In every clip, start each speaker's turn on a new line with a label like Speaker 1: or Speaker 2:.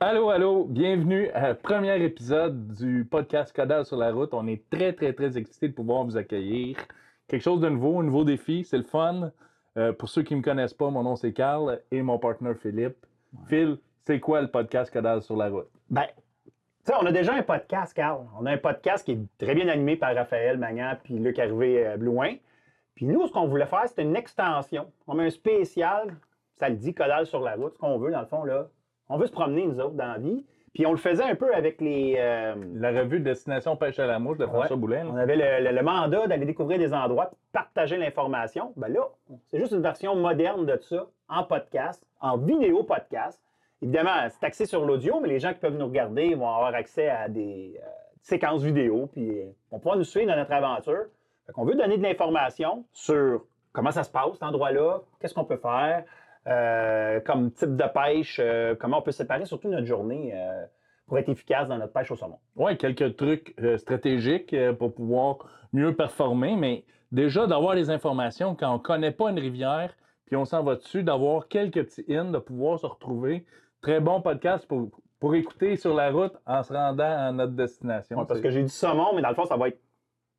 Speaker 1: Allô, allô, bienvenue à premier épisode du podcast Codal sur la route. On est très, très, très excités de pouvoir vous accueillir. Quelque chose de nouveau, un nouveau défi, c'est le fun. Euh, pour ceux qui ne me connaissent pas, mon nom c'est Carl et mon partenaire Philippe. Phil, c'est quoi le podcast Codal sur la route?
Speaker 2: Ben, tu sais, on a déjà un podcast, Carl. On a un podcast qui est très bien animé par Raphaël Magnan puis Luc Harvé euh, Blouin. Puis nous, ce qu'on voulait faire, c'était une extension. On met un spécial, ça le dit, Codal sur la route, ce qu'on veut, dans le fond, là. On veut se promener, nous autres, dans la vie. Puis on le faisait un peu avec les. euh,
Speaker 1: La revue Destination Pêche à la mouche de François
Speaker 2: Ouais.
Speaker 1: Boulin. là.
Speaker 2: On avait le, le- le mandat d'aller découvrir des endroits, partager l'information. Ben là, c'est juste une version moderne de ça, en podcast, en vidéo podcast. Évidemment, c'est axé sur l'audio, mais les gens qui peuvent nous regarder vont avoir accès à des euh, séquences vidéo, puis euh, vont pouvoir nous suivre dans notre aventure. Fait qu'on veut donner de l'information sur comment ça se passe, cet endroit-là, qu'est-ce qu'on peut faire, euh, comme type de pêche, euh, comment on peut séparer surtout notre journée euh, pour être efficace dans notre pêche au saumon.
Speaker 1: Ouais, quelques trucs stratégiques pour pouvoir mieux performer, mais déjà d'avoir les informations quand on connaît pas une rivière, puis on s'en va dessus, d'avoir quelques petits in, de pouvoir se retrouver. Très bon podcast pour, pour écouter sur la route en se rendant à notre destination.
Speaker 2: Ouais, parce que j'ai dit saumon, mais dans le fond, ça va être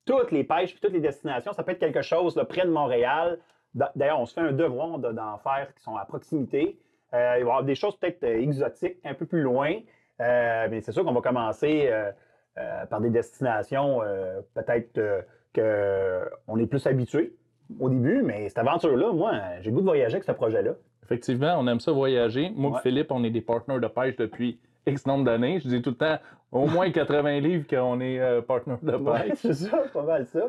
Speaker 2: toutes les pêches puis toutes les destinations. Ça peut être quelque chose là, près de Montréal. D'a- D'ailleurs, on se fait un devoir de- d'en faire qui sont à proximité. Euh, il va y avoir des choses peut-être euh, exotiques, un peu plus loin. Euh, mais c'est sûr qu'on va commencer par des destinations peut-être euh, que on est plus habitué au début. Mais cette aventure-là, moi, j'ai le goût de voyager avec ce projet-là.
Speaker 1: Effectivement, on aime ça voyager. Moi
Speaker 2: Ouais.
Speaker 1: et Philippe, on est des partenaires de pêche depuis X nombre d'années. Je dis tout le temps, au moins 80 livres qu'on est euh, partenaires de
Speaker 2: Ouais,
Speaker 1: pêche.
Speaker 2: c'est ça, pas mal ça.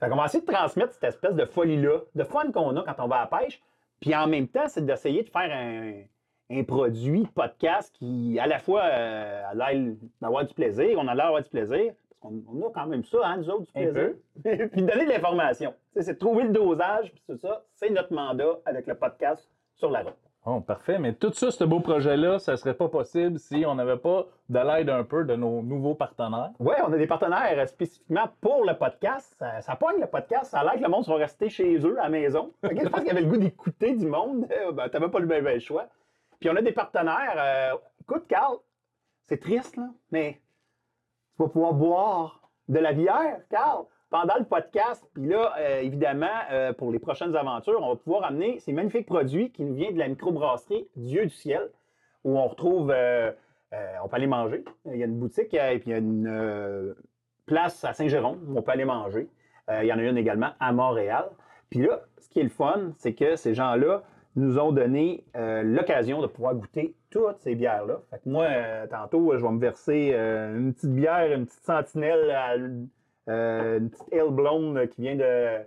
Speaker 2: Fait qu'on va essayer de transmettre cette espèce de folie-là, de fun qu'on a quand on va à la pêche. Puis en même temps, c'est d'essayer de faire un, un produit podcast qui, à la fois, euh, a l'air d'avoir du plaisir, on a l'air d'avoir du plaisir, parce qu'on on a quand même ça, hein, nous autres, du
Speaker 1: Un
Speaker 2: plaisir. puis donner de l'information. C'est de trouver le dosage, puis c'est ça, c'est notre mandat avec le podcast sur la route.
Speaker 1: Bon, parfait. Mais tout ça, ce beau projet-là, ça serait pas possible si on n'avait pas de l'aide un peu de nos nouveaux partenaires.
Speaker 2: Ouais, on a des partenaires euh, spécifiquement pour le podcast. Ça, ça pogne le podcast. Ça a l'air que le monde soit resté chez eux à la maison. Je pense qu'il avait le goût d'écouter du monde. Ben, t'avais pas le même même choix. Puis on a des partenaires. euh, écoute, Carl, c'est triste, là, mais tu vas pouvoir boire de la bière, Carl, pendant le podcast. Puis là, euh, évidemment, euh, pour les prochaines aventures, on va pouvoir amener ces magnifiques produits qui nous viennent de la microbrasserie Dieu du ciel, où on retrouve, euh, on peut aller manger. Il y a une boutique et puis il y a une place à Saint-Jérôme où on peut aller manger. Il y en a une également à Montréal. Puis là, ce qui est le fun, c'est que ces gens-là nous ont donné l'occasion de pouvoir goûter toutes ces bières-là. Fait que moi, tantôt, je vais me verser une petite bière, une petite sentinelle, à- euh, une petite ale blonde qui vient de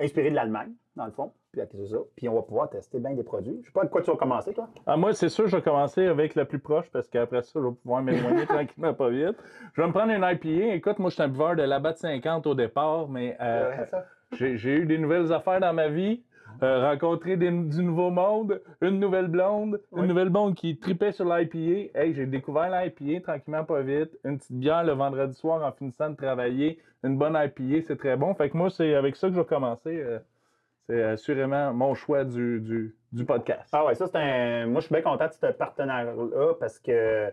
Speaker 2: inspirée de l'Allemagne, dans le fond. Puis ça. Puis on va pouvoir tester bien des produits. Je sais pas de quoi tu vas commencer, toi.
Speaker 1: Ah, moi, c'est sûr, je vais commencer avec la plus proche parce qu'après ça, je vais pouvoir m'éloigner tranquillement, pas vite. Je vais me prendre une IPA. Écoute, moi, je suis un buveur de la batte 50 au départ, mais euh, j'ai eu des nouvelles affaires dans ma vie. Euh, rencontré des- du nouveau monde, une nouvelle blonde, une nouvelle blonde qui tripait sur l'IPA. Hey, j'ai découvert l'IPA tranquillement, pas vite. Une petite bière le vendredi soir en finissant de travailler. Une bonne IPA, c'est très bon. Fait que moi, c'est avec ça que je vais commencer. euh, c'est assurément mon choix du, du, du podcast.
Speaker 2: Ah ouais, ça c'est un. Moi, je suis bien content de ce partenaire-là parce que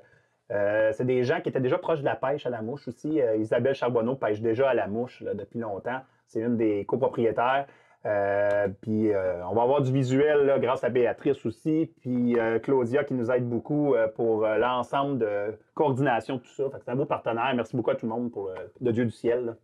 Speaker 2: euh, c'est des gens qui étaient déjà proches de la pêche à la mouche aussi. Euh, Isabelle Charbonneau pêche déjà à la mouche là, depuis longtemps. C'est une des copropriétaires. Euh, puis euh, on va avoir du visuel là, grâce à Béatrice aussi, puis euh, Claudia qui nous aide beaucoup pour l'ensemble de coordination, tout ça. C'est un beau partenaire. Merci beaucoup à tout le monde pour de Dieu du ciel. là.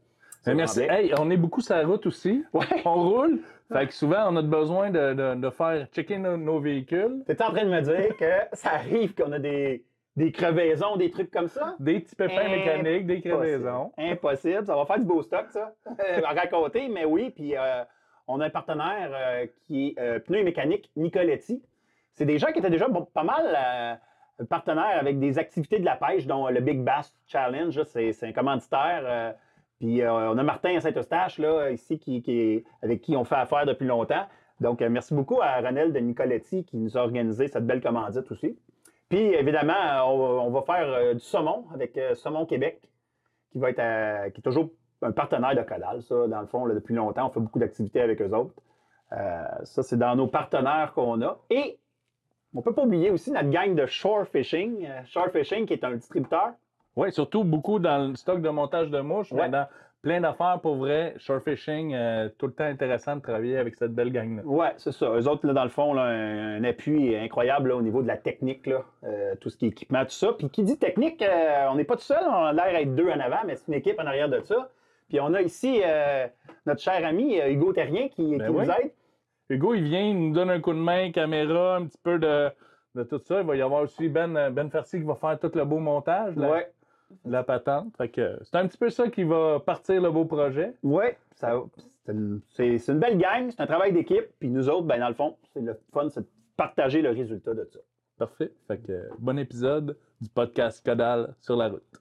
Speaker 1: Ben, merci. Hey, on est beaucoup sur la route aussi.
Speaker 2: Ouais.
Speaker 1: On roule. Fait que souvent, on a besoin de, de, de faire checker nos, nos véhicules.
Speaker 2: T'es en train de me dire que ça arrive qu'on a des, des crevaisons, des trucs comme ça?
Speaker 1: Des petits pépins mécaniques, des crevaisons.
Speaker 2: Impossible. Ça va faire du beau stock, ça. À raconter, mais oui. Puis on a un partenaire euh, qui est euh, Pneus et Mécanique Nicoletti. C'est des gens qui étaient déjà pas mal euh, partenaires avec des activités de la pêche, dont le Big Bass Challenge. C'est un commanditaire. puis on a Martin à Saint-Eustache, là, ici, avec qui on fait affaire depuis longtemps. Donc, merci beaucoup à Ronel de Nicoletti qui nous a organisé cette belle commandite aussi. Puis, évidemment, on, va- faire du saumon avec Saumon Québec, qui va être euh, qui est toujours un partenaire de Codal, ça, dans le fond, là, depuis longtemps. On fait beaucoup d'activités avec eux autres. Euh, ça, c'est dans nos partenaires qu'on a. Et On peut pas oublier aussi notre gang de Shore Fishing. Euh, Shore Fishing, qui est un distributeur.
Speaker 1: Oui, surtout beaucoup dans le stock de montage de mouches,
Speaker 2: Ouais.
Speaker 1: mais dans plein d'affaires pour vrai. Shore fishing, euh, tout le temps intéressant de travailler avec cette belle gang-là.
Speaker 2: Ouais, c'est ça. Eux autres, là, dans le fond, là, un, un appui incroyable là, au niveau de la technique, là, euh, tout ce qui est équipement, tout ça. Puis qui dit technique, on n'est pas tout seul, on a l'air d'être deux en avant, mais c'est une équipe en arrière de ça. Puis on a ici euh, notre cher ami euh, Hugo Terrien qui,
Speaker 1: Ben
Speaker 2: qui
Speaker 1: oui.
Speaker 2: nous aide.
Speaker 1: Hugo, il vient, il nous donne un coup de main, caméra, un petit peu de, de tout ça. Il va y avoir aussi Ben, ben Farcy qui va faire tout le beau montage,
Speaker 2: Ouais,
Speaker 1: la patente. C'est un petit peu ça qui va partir le beau projet.
Speaker 2: ça- C'est une, une belle gang, c'est un travail d'équipe. Puis nous autres, ben, dans le fond, c'est le fun, c'est de partager le résultat de ça.
Speaker 1: Parfait. Fait que bon épisode du podcast Codal sur la route.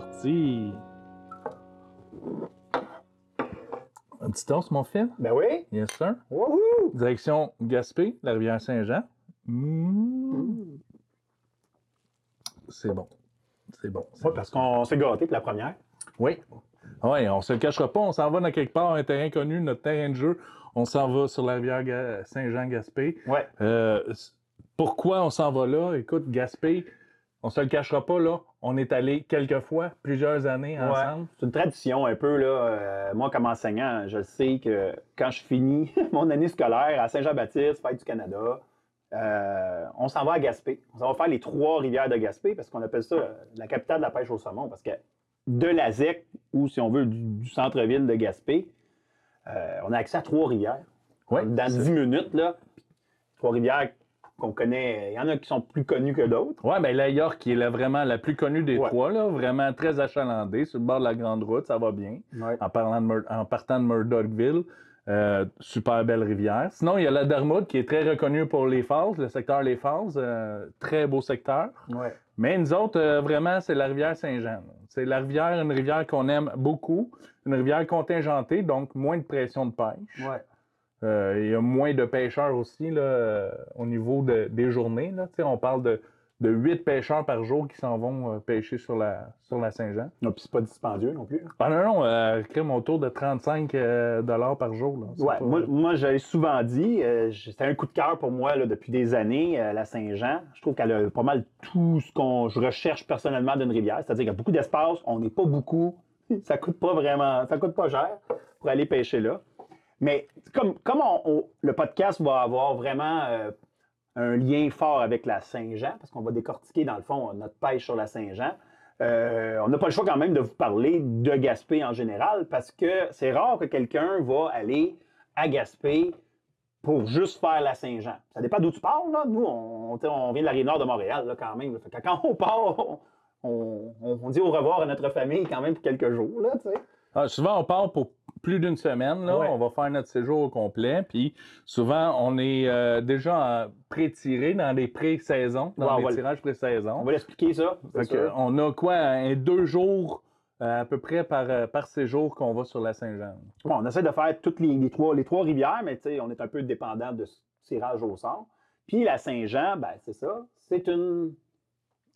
Speaker 1: Parti. Un petit toast, mon fils?
Speaker 2: Ben oui.
Speaker 1: Yes, sir.
Speaker 2: Wouhou!
Speaker 1: Direction Gaspé, la rivière Saint-Jean. Mmh. C'est bon. C'est bon.
Speaker 2: parce qu'on s'est gâté pour la première.
Speaker 1: Oui. Oui, on se le cachera pas. On s'en va dans quelque part, un terrain connu, notre terrain de jeu. On s'en va sur la rivière Ga- Saint-Jean-Gaspé.
Speaker 2: Ouais.
Speaker 1: Euh, pourquoi on s'en va là? Écoute, Gaspé, on se le cachera pas, là. On est allé quelques fois, plusieurs années ensemble.
Speaker 2: Ouais. C'est une tradition un peu. Là. Euh, moi, comme enseignant, je sais que quand je finis mon année scolaire à Saint-Jean-Baptiste, Fête du Canada, euh, on s'en va à Gaspé. On s'en va faire les trois rivières de Gaspé parce qu'on appelle ça euh, la capitale de la pêche au saumon. Parce que de la ZEC, ou si on veut, du, du centre-ville de Gaspé, euh, on a accès à trois rivières.
Speaker 1: Ouais,
Speaker 2: Dans 10 minutes, là, trois rivières qu'on connaît. Il y en a qui sont plus connues que d'autres.
Speaker 1: Ouais, ben la York, qui est la- vraiment la plus connue des
Speaker 2: Ouais.
Speaker 1: trois, là, vraiment très achalandée, sur le bord de la grande route, ça va bien. En, parlant de Mur- en partant de Murdochville, euh, super belle rivière. Sinon, il y a la Dermoud qui est très reconnue pour les Falls, le secteur Les Falls, euh, très beau secteur.
Speaker 2: Ouais.
Speaker 1: Mais nous autres, euh, vraiment, c'est la rivière Saint-Jean. C'est la rivière, une rivière qu'on aime beaucoup, une rivière contingentée, donc moins de pression de pêche.
Speaker 2: Ouais.
Speaker 1: Euh, il y a moins de pêcheurs aussi là, euh, au niveau de- des journées. Là. On parle de, de 8 pêcheurs par jour qui s'en vont euh, pêcher sur la, sur la Saint-Jean.
Speaker 2: Non, puis c'est pas dispendieux non plus.
Speaker 1: Ah non, non, euh, crème autour de 35 euh, dollars par jour. Là.
Speaker 2: Ouais,
Speaker 1: pas-
Speaker 2: moi, moi j'avais souvent dit, euh, c'était un coup de cœur pour moi là, depuis des années, euh, la Saint-Jean. Je trouve qu'elle a pas mal tout ce qu'on je recherche personnellement d'une rivière. C'est-à-dire qu'il y a beaucoup d'espace, on n'est pas beaucoup, ça coûte pas vraiment, ça coûte pas cher pour aller pêcher là. Mais comme, le podcast va avoir vraiment euh, un lien fort avec la Saint-Jean, parce qu'on va décortiquer dans le fond notre pêche sur la Saint-Jean, euh, on n'a pas le choix quand même de vous parler de Gaspé en général, parce que c'est rare que quelqu'un va aller à Gaspé pour juste faire la Saint-Jean. Ça dépend d'où tu parles. Là. Nous, on, vient de la Rive-Nord de Montréal là, quand même. quand on part, on, dit au revoir à notre famille quand même pour quelques jours. Là.
Speaker 1: Ah, souvent, on part pour plus d'une semaine. Là.
Speaker 2: Ouais.
Speaker 1: On va faire notre séjour au complet. Puis souvent, on est euh, déjà pré-tiré dans des pré-saisons, dans
Speaker 2: Ouais,
Speaker 1: des
Speaker 2: on va le-
Speaker 1: tirages pré-saison.
Speaker 2: On va l'expliquer ça.
Speaker 1: que, on a quoi, un deux jours euh, à peu près par, euh, par séjour qu'on va sur la Saint-Jean.
Speaker 2: Bon, on essaie de faire toutes les, les trois, les trois rivières, mais on est un peu dépendant de ce tirage au sort. Puis la Saint-Jean, ben, c'est ça. C'est une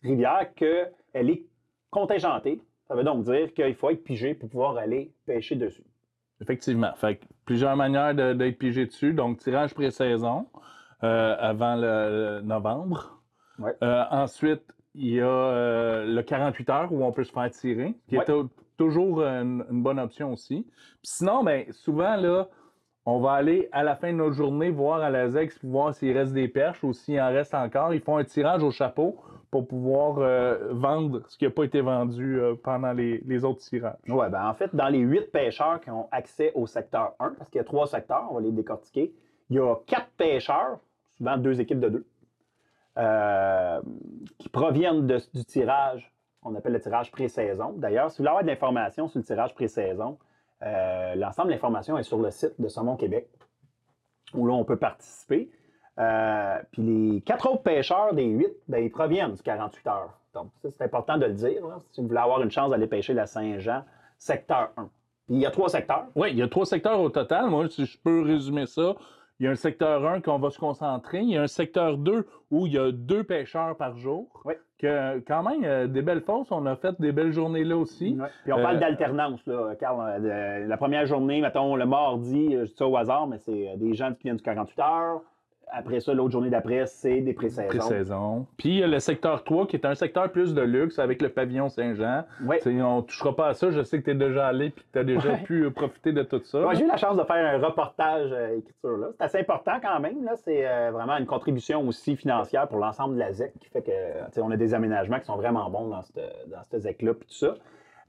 Speaker 2: rivière que elle est contingentée. Ça veut donc dire qu'il faut être pigé pour pouvoir aller pêcher dessus.
Speaker 1: Effectivement. Fait que plusieurs manières d'être pigé dessus. Donc, tirage pré-saison euh, avant le, le novembre.
Speaker 2: Ouais.
Speaker 1: Euh, ensuite, il y a euh, le 48 heures où on peut se faire tirer, qui
Speaker 2: Ouais.
Speaker 1: est tou- toujours une, une bonne option aussi. Puis sinon, ben, souvent, là, on va aller à la fin de notre journée voir à la ZEX pour voir s'il reste des perches ou s'il en reste encore. Ils font un tirage au chapeau pour pouvoir euh, vendre ce qui n'a pas été vendu euh, pendant les, les autres tirages.
Speaker 2: Ouais, ben en fait, dans les huit pêcheurs qui ont accès au secteur 1, parce qu'il y a trois secteurs, on va les décortiquer, il y a quatre pêcheurs, souvent deux équipes de deux, euh, qui proviennent de- du tirage On appelle le tirage pré-saison. D'ailleurs, si vous voulez avoir de l'information sur le tirage pré-saison, l'ensemble de l'information est sur le site de Saumon Québec, où là, on peut participer. Euh, puis les quatre autres pêcheurs des huit, ben, ils proviennent du 48 heures. Donc, ça, c'est important de le dire. si vous voulez avoir une chance d'aller pêcher la Saint-Jean, secteur 1. Puis il y a trois secteurs.
Speaker 1: Oui, il y a trois secteurs au total. Moi, si je peux résumer ça, il y a un secteur 1 qu'on va se concentrer. Il y a un secteur 2 où il y a deux pêcheurs par jour.
Speaker 2: Oui.
Speaker 1: Que, quand même, euh, des belles fosses. On a fait des belles journées là aussi.
Speaker 2: Puis on parle
Speaker 1: Euh,
Speaker 2: d'alternance, là, Carl. Euh, la première journée, mettons, le mardi, je dis ça au hasard, mais c'est des gens qui viennent du 48 heures. Après ça, l'autre journée d'après, c'est des pré-saisons.
Speaker 1: Pré-saison. Puis il y a le secteur 3 qui est un secteur plus de luxe avec le pavillon Saint-Jean.
Speaker 2: Ouais.
Speaker 1: On ne touchera pas à ça. Je sais que tu es déjà allé et que tu as déjà
Speaker 2: Ouais.
Speaker 1: pu euh, profiter de tout ça.
Speaker 2: J'ai eu la chance de faire un reportage euh, écriture là. C'est assez important quand même. Là. C'est euh, vraiment une contribution aussi financière pour l'ensemble de la ZEC qui fait que euh, tu sais, on a des aménagements qui sont vraiment bons dans cette, dans cette ZEC-là puis tout ça.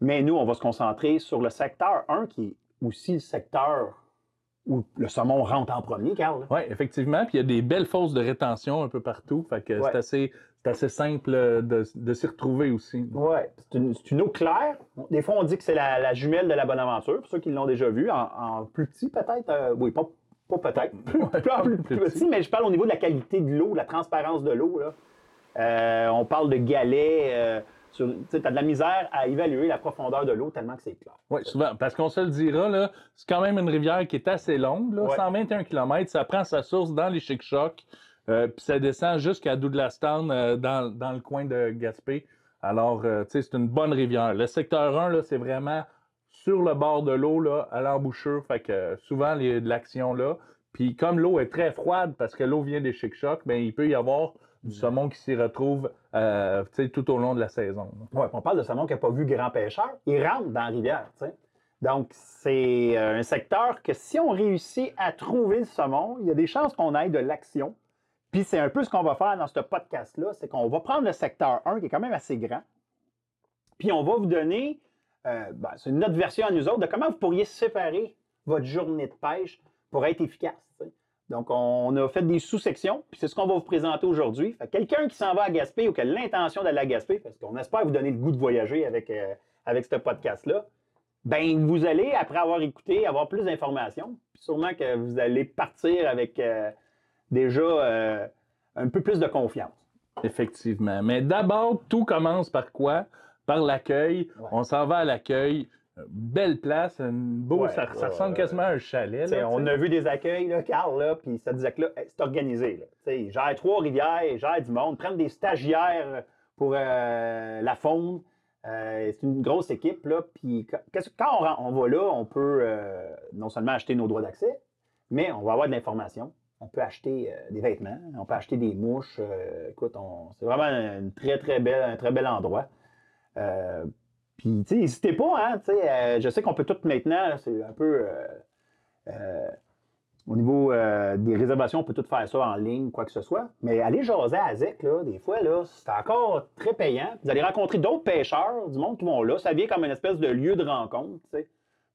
Speaker 2: Mais nous, on va se concentrer sur le secteur 1 qui est aussi le secteur où le saumon rentre en premier, Carl.
Speaker 1: Oui, effectivement. Puis il y a des belles fosses de rétention un peu partout. Fait que
Speaker 2: Ouais.
Speaker 1: c'est assez, c'est assez simple euh, de, de s'y retrouver aussi.
Speaker 2: Ouais, c'est une, eau claire. Des fois, on dit que c'est la, la jumelle de la Bonaventure, pour ceux qui l'ont déjà vu, en, en plus petit peut-être. euh, oui, pas, pas peut-être, plus, plus- plus- plus
Speaker 1: plus
Speaker 2: petit, mais je parle au niveau de la qualité de l'eau, de la transparence de l'eau. Euh, on parle de galets. Euh, tu as de la misère à évaluer la profondeur de l'eau tellement que c'est clair.
Speaker 1: Oui, souvent. Parce qu'on se le dira, c'est quand même une rivière qui est assez longue. Là,
Speaker 2: Ouais.
Speaker 1: 121 km, ça prend sa source dans les Chic-Chocs, euh, puis ça descend jusqu'à Douglastown, euh, dans, dans le coin de Gaspé. Alors, euh, tu sais, c'est une bonne rivière. Le secteur 1, là, c'est vraiment sur le bord de l'eau, là, à l'embouchure. Fait que souvent, il y a de l'action là. Puis comme l'eau est très froide parce que l'eau vient des Chic-Chocs, ben, il peut y avoir du saumon qui s'y retrouve euh, tout au long de la saison.
Speaker 2: Ouais, on parle de saumon qui n'a pas vu grand pêcheur. Il rentre dans la rivière. Donc, c'est euh, un secteur que si on réussit à trouver le saumon, il y a des chances qu'on aille de l'action. Puis c'est un peu ce qu'on va faire dans ce podcast-là, c'est qu'on va prendre le secteur 1, qui est quand même assez grand, puis on va vous donner, euh, ben, c'est notre version à nous autres, de comment vous pourriez séparer votre journée de pêche pour être efficace. Donc, on a fait des sous-sections, puis c'est ce qu'on va vous présenter aujourd'hui. Quelqu'un qui s'en va à Gaspé ou qui a l'intention d'aller à Gaspé, parce qu'on espère vous donner le goût de voyager avec, euh, avec ce podcast-là, ben vous allez, après avoir écouté, avoir plus d'informations. Puis sûrement que vous allez partir avec euh, déjà euh, un peu plus de confiance.
Speaker 1: Effectivement. Mais d'abord, tout commence par quoi? Par l'accueil.
Speaker 2: Ouais.
Speaker 1: On s'en va à l'accueil. Euh, Belle place, une beau,
Speaker 2: Ouais,
Speaker 1: ça, ressemble
Speaker 2: ouais.
Speaker 1: quasiment à un chalet. Là,
Speaker 2: on a vu des accueils, là, Carl, là, puis ça disait que là, c'est organisé. Là. Gèrent Trois-Rivières, gèrent du monde, prennent des stagiaires pour euh, la faune. Euh, c'est une grosse équipe. Là, puis quand, on, va là, on peut euh, non seulement acheter nos droits d'accès, mais on va avoir de l'information. On peut acheter euh, des vêtements, on peut acheter des mouches. euh, écoute, c'est vraiment une très, très belle, un très bel endroit. Puis, tu sais, n'hésitez pas, hein, tu sais, euh, je sais qu'on peut tout maintenant, c'est un peu... euh, euh, au niveau euh, des réservations, on peut tout faire ça en ligne, quoi que ce soit. Mais aller jaser à ZEC, là, des fois, là, c'est encore très payant. Vous allez rencontrer d'autres pêcheurs, du monde qui vont là. Ça vient comme une espèce de lieu de rencontre, tu sais.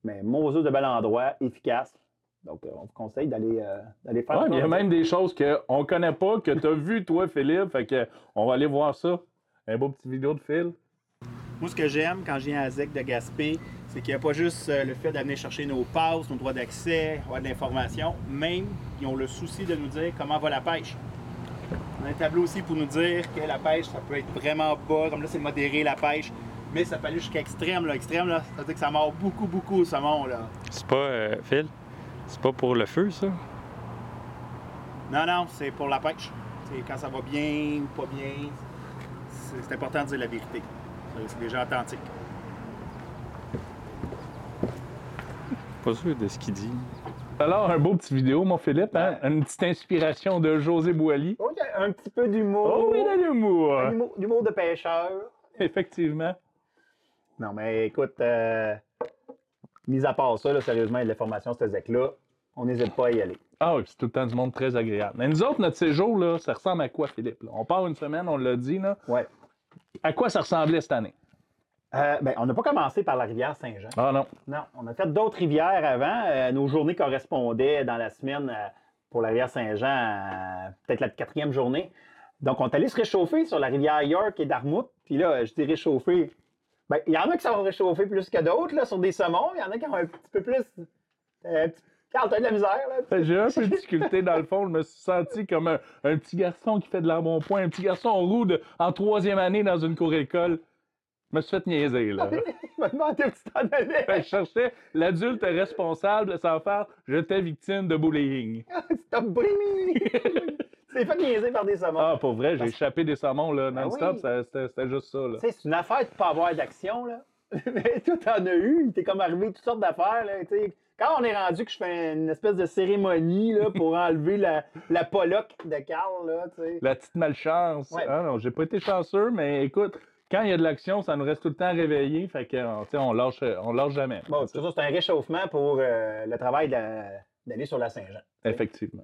Speaker 2: Mais Moses de bel endroit, efficace. Donc, euh, on vous conseille d'aller euh, faire
Speaker 1: Ouais, il y a même des choses qu'on ne connaît pas, que tu as vu, toi, Philippe. Fait que on va aller voir ça. Un beau petit vidéo de Phil.
Speaker 3: Moi, ce que j'aime quand je viens à ZEC de Gaspé, c'est qu'il n'y a pas juste euh, le fait d'amener chercher nos passes, nos droits d'accès, avoir de l'information. Même, ils ont le souci de nous dire comment va la pêche. On a un tableau aussi pour nous dire que la pêche, ça peut être vraiment bas. Comme là, c'est modéré la pêche. Mais ça peut aller jusqu'à extrême. Là. Extrême, là, ça veut dire que ça mord beaucoup, beaucoup le saumon. Là.
Speaker 4: C'est pas, euh, Phil, c'est pas pour le feu, ça?
Speaker 3: Non, non, c'est pour la pêche. C'est quand ça va bien ou pas bien. C'est important de dire la vérité. C'est- déjà authentique.
Speaker 4: Pas sûr de ce qu'il dit.
Speaker 1: Alors, un beau petit vidéo, mon Philippe. Hein? Une petite inspiration de José Boily.
Speaker 2: Oh, il y a un petit peu d'humour.
Speaker 1: Oh oui, de l'humour.
Speaker 2: Un humour- D'humour de pêcheur.
Speaker 1: Effectivement.
Speaker 2: Non, mais écoute, euh, mis à part ça, là, sérieusement, il y a de l'information sur ce ZEC-là. On n'hésite pas à y aller.
Speaker 1: Ah oui, c'est tout le temps du monde très agréable. Mais nous autres, notre séjour, là, ça ressemble à quoi, Philippe? là? On part une semaine, on l'a dit. Là.
Speaker 2: Ouais.
Speaker 1: À quoi ça ressemblait cette année?
Speaker 2: Euh, ben, on n'a pas commencé par la rivière Saint-Jean.
Speaker 1: Ah non.
Speaker 2: Non, on a fait d'autres rivières avant. Euh, nos journées correspondaient dans la semaine euh, pour la rivière Saint-Jean, à peut-être la quatrième journée. Donc, on est allé se réchauffer sur la rivière York et Dartmouth. Puis là, je dis réchauffer. Ben, il y en a qui sont réchauffés plus que d'autres, là, sur des saumons. Il y en a qui ont un petit peu plus. Euh, un petit- Carl, t'as de la misère, là.
Speaker 1: Que J'ai un peu de difficulté dans le fond. Je me suis senti comme un, un petit garçon qui fait de l'embonpoint, un petit garçon en roue de- en troisième année dans une cour école. Je me suis fait niaiser, là.
Speaker 2: Je me demandais où tu t'en allais.
Speaker 1: Que je cherchais l'adulte responsable sans faire j'étais victime de bullying.
Speaker 2: Stop bullying me! C'est fait niaiser par des saumons.
Speaker 1: Ah, pour vrai, j'ai échappé des saumons là, non-stop,
Speaker 2: oui.
Speaker 1: ça- c'était juste ça. Là.
Speaker 2: Tu sais, c'est une affaire de pas avoir d'action, là. Mais toi, t'en as eu. Il t'est comme arrivé toutes sortes d'affaires, là. tu sais. Quand on est rendu que je fais une espèce de cérémonie, là, pour enlever la, la de Carl, là, tu sais.
Speaker 1: La petite malchance.
Speaker 2: Ouais.
Speaker 1: Ah non, j'ai pas été chanceux, mais écoute, quand il y a de l'action, ça nous reste tout le temps réveillés, fait que on lâche, on lâche jamais.
Speaker 2: Bon, tout ça, c'est un réchauffement pour euh, le travail d'aller sur la Saint-Jean.
Speaker 1: Effectivement.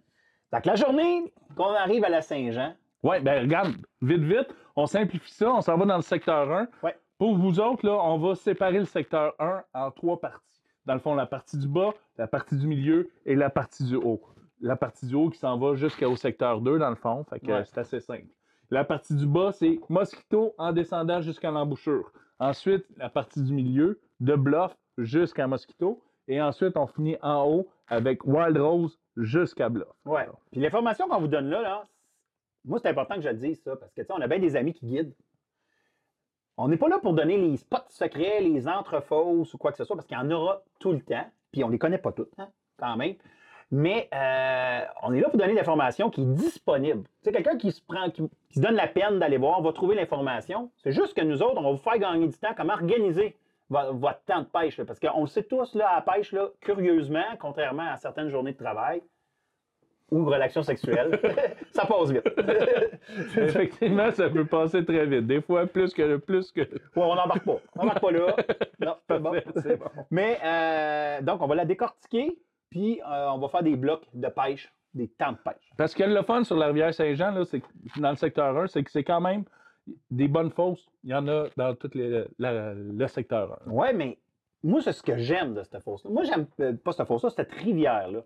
Speaker 2: Donc, la journée qu'on arrive à la Saint-Jean,
Speaker 1: Ouais, ben regarde, vite, vite, on simplifie ça, on s'en va dans le secteur 1.
Speaker 2: Ouais.
Speaker 1: Pour vous autres, là, on va séparer le secteur 1 en trois parties. Dans le fond, la partie du bas, la partie du milieu et la partie du haut. La partie du haut qui s'en va jusqu'au secteur 2, dans le fond, fait que
Speaker 2: Ouais.
Speaker 1: c'est assez simple. La partie du bas, c'est Mosquito en descendant jusqu'à l'embouchure. Ensuite, la partie du milieu, de Bluff jusqu'à Mosquito. Et ensuite, on finit en haut avec Wild Rose jusqu'à Bluff.
Speaker 2: Ouais. Puis l'information qu'on vous donne là, là moi, c'est important que je le dise, ça, parce que, tu sais, on a bien des amis qui guident. On n'est pas là pour donner les spots secrets, les entrefosses ou quoi que ce soit, parce qu'il y en aura tout le temps. Puis on les connaît pas toutes, hein, quand même. Mais euh, on est là pour donner l'information qui est disponible. Sais, quelqu'un qui se prend, qui, se donne la peine d'aller voir, va trouver l'information. C'est juste que nous autres, on va vous faire gagner du temps, comment organiser vo- votre temps de pêche. parce qu'on le sait tous, là, à la pêche, là, curieusement, contrairement à certaines journées de travail ou relations sexuelles, ça passe vite.
Speaker 1: Effectivement, ça peut passer très vite. Des fois, plus que plus que.
Speaker 2: Ouais, on n'embarque pas. On n'embarque pas là. Non, c'est bon.
Speaker 1: Bon.
Speaker 2: Mais euh, donc, on va la décortiquer, puis euh, on va faire des blocs de pêche, des temps de pêche.
Speaker 1: Parce que le fun sur la rivière Saint-Jean, là, c'est que dans le secteur 1, c'est que c'est quand même des bonnes fosses. Il y en a dans tout le secteur 1.
Speaker 2: Ouais, mais moi, c'est ce que j'aime de cette fosse-là. Moi, j'aime euh, pas cette fosse-là, cette rivière-là.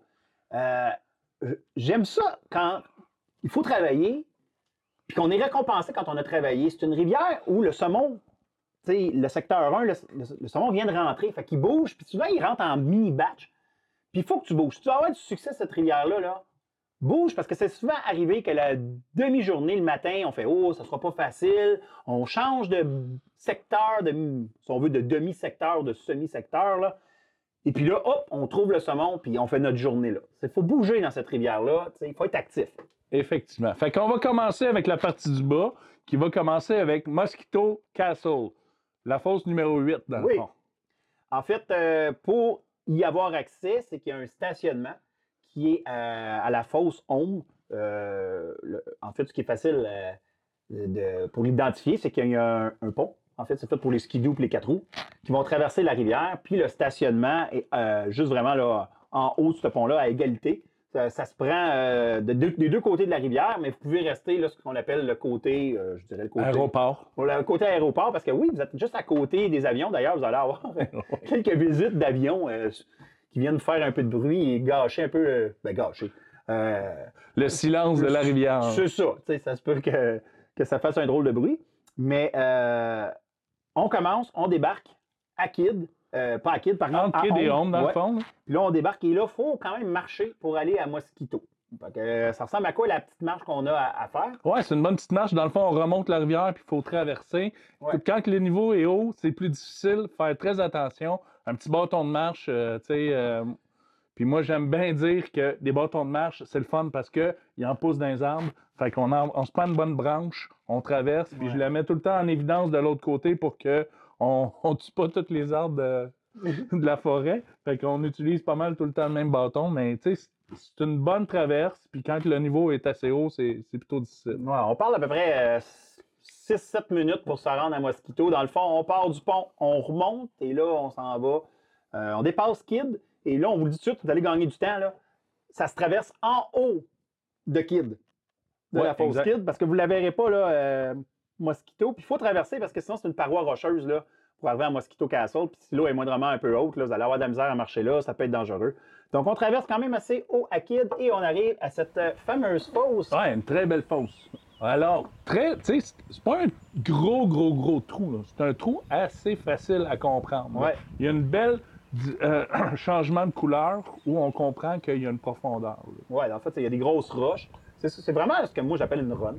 Speaker 2: Euh, j'aime ça quand il faut travailler, puis qu'on est récompensé quand on a travaillé. C'est une rivière où le saumon, le secteur 1, le, saumon vient de rentrer, fait qu'il bouge, puis souvent, il rentre en mini-batch. Puis il faut que tu bouges. Si tu veux avoir du succès, cette rivière-là, là, bouge, parce que c'est souvent arrivé que la demi-journée, le matin, on fait Oh, ça sera pas facile. On change de secteur, de, si on veut, de demi-secteur, de semi-secteur. Là. Et puis là, hop, on trouve le saumon, puis on fait notre journée là. Il faut bouger dans cette rivière-là. Il faut être actif.
Speaker 1: Effectivement. Fait qu'on va commencer avec la partie du bas, qui va commencer avec Mosquito Castle, la fosse numéro 8 dans
Speaker 2: Oui.
Speaker 1: le fond.
Speaker 2: En fait, euh, pour y avoir accès, c'est qu'il y a un stationnement qui est euh, à la fosse Home. Euh, en fait, ce qui est facile euh, de- pour l'identifier, c'est qu'il y a un, un pont. En fait, c'est fait pour les skidoo et les quatre roues qui vont traverser la rivière. Puis le stationnement est euh, juste vraiment là, en haut de ce pont-là, à égalité. Ça, ça se prend euh, de deux- des deux côtés de la rivière, mais vous pouvez rester là, ce qu'on appelle le côté, euh, je dirais le côté.
Speaker 1: Aéroport.
Speaker 2: Le côté aéroport, parce que oui, vous êtes juste à côté des avions. D'ailleurs, vous allez avoir quelques visites d'avions qui viennent faire un peu de bruit et gâcher un peu. ben, gâcher.
Speaker 1: Le silence de la rivière.
Speaker 2: c'est ça. tu sais, Ça se peut que, que ça fasse un drôle de bruit. Mais euh, on commence, on débarque à Kid. euh, pas à Kid, par exemple.
Speaker 1: Entre Kid et
Speaker 2: Home.
Speaker 1: Dans
Speaker 2: Ouais.
Speaker 1: le fond. là.
Speaker 2: Puis là, on débarque et là, il faut quand même marcher pour aller à Mosquito. Euh, ça ressemble à quoi la petite marche qu'on a à, à faire?
Speaker 1: Ouais, c'est une bonne petite marche. Dans le fond, on remonte la rivière puis il faut traverser.
Speaker 2: Ouais.
Speaker 1: Quand le niveau est haut, c'est plus difficile. Faire très attention. Un petit bâton de marche, euh, tu sais. Euh, puis moi, j'aime bien dire que des bâtons de marche, c'est le fun parce qu'ils en poussent dans les arbres. Fait qu'on en- on se prend une bonne branche, on traverse, puis
Speaker 2: Ouais.
Speaker 1: je la mets tout le temps en évidence de l'autre côté pour que on ne tue pas tous les arbres de, de la forêt. Fait qu'on utilise pas mal tout le temps le même bâton, mais tu sais, c'est- une bonne traverse. Puis quand le niveau est assez haut, c'est plutôt difficile.
Speaker 2: Ouais, on parle à peu près 6-7 minutes pour se rendre à Mosquito. Dans le fond, on part du pont, on remonte et là, on s'en va. Euh, on dépasse Kid et là, on vous le dit tout de suite, vous allez gagner du temps. Là. Ça se traverse en haut de Kid, de
Speaker 1: Ouais,
Speaker 2: la fosse
Speaker 1: exact.
Speaker 2: Kid, parce que vous ne la verrez pas, là, euh, Mosquito. Puis il faut traverser parce que sinon, c'est une paroi rocheuse là, pour arriver à Mosquito Castle. Puis si l'eau est moindrement un peu haute, là, vous allez avoir de la misère à marcher là, ça peut être dangereux. Donc, on traverse quand même assez haut à Kid et on arrive à cette euh, fameuse fosse.
Speaker 1: Ouais, une très belle fosse. Alors, très, tu sais, c'est- pas un gros, gros, gros trou. là. C'est un trou assez facile à comprendre.
Speaker 2: Ouais.
Speaker 1: Il y a une belle euh, changement de couleur où on comprend qu'il y a une profondeur.
Speaker 2: Ouais, en fait, il y a des grosses roches. C'est vraiment ce que moi j'appelle une run.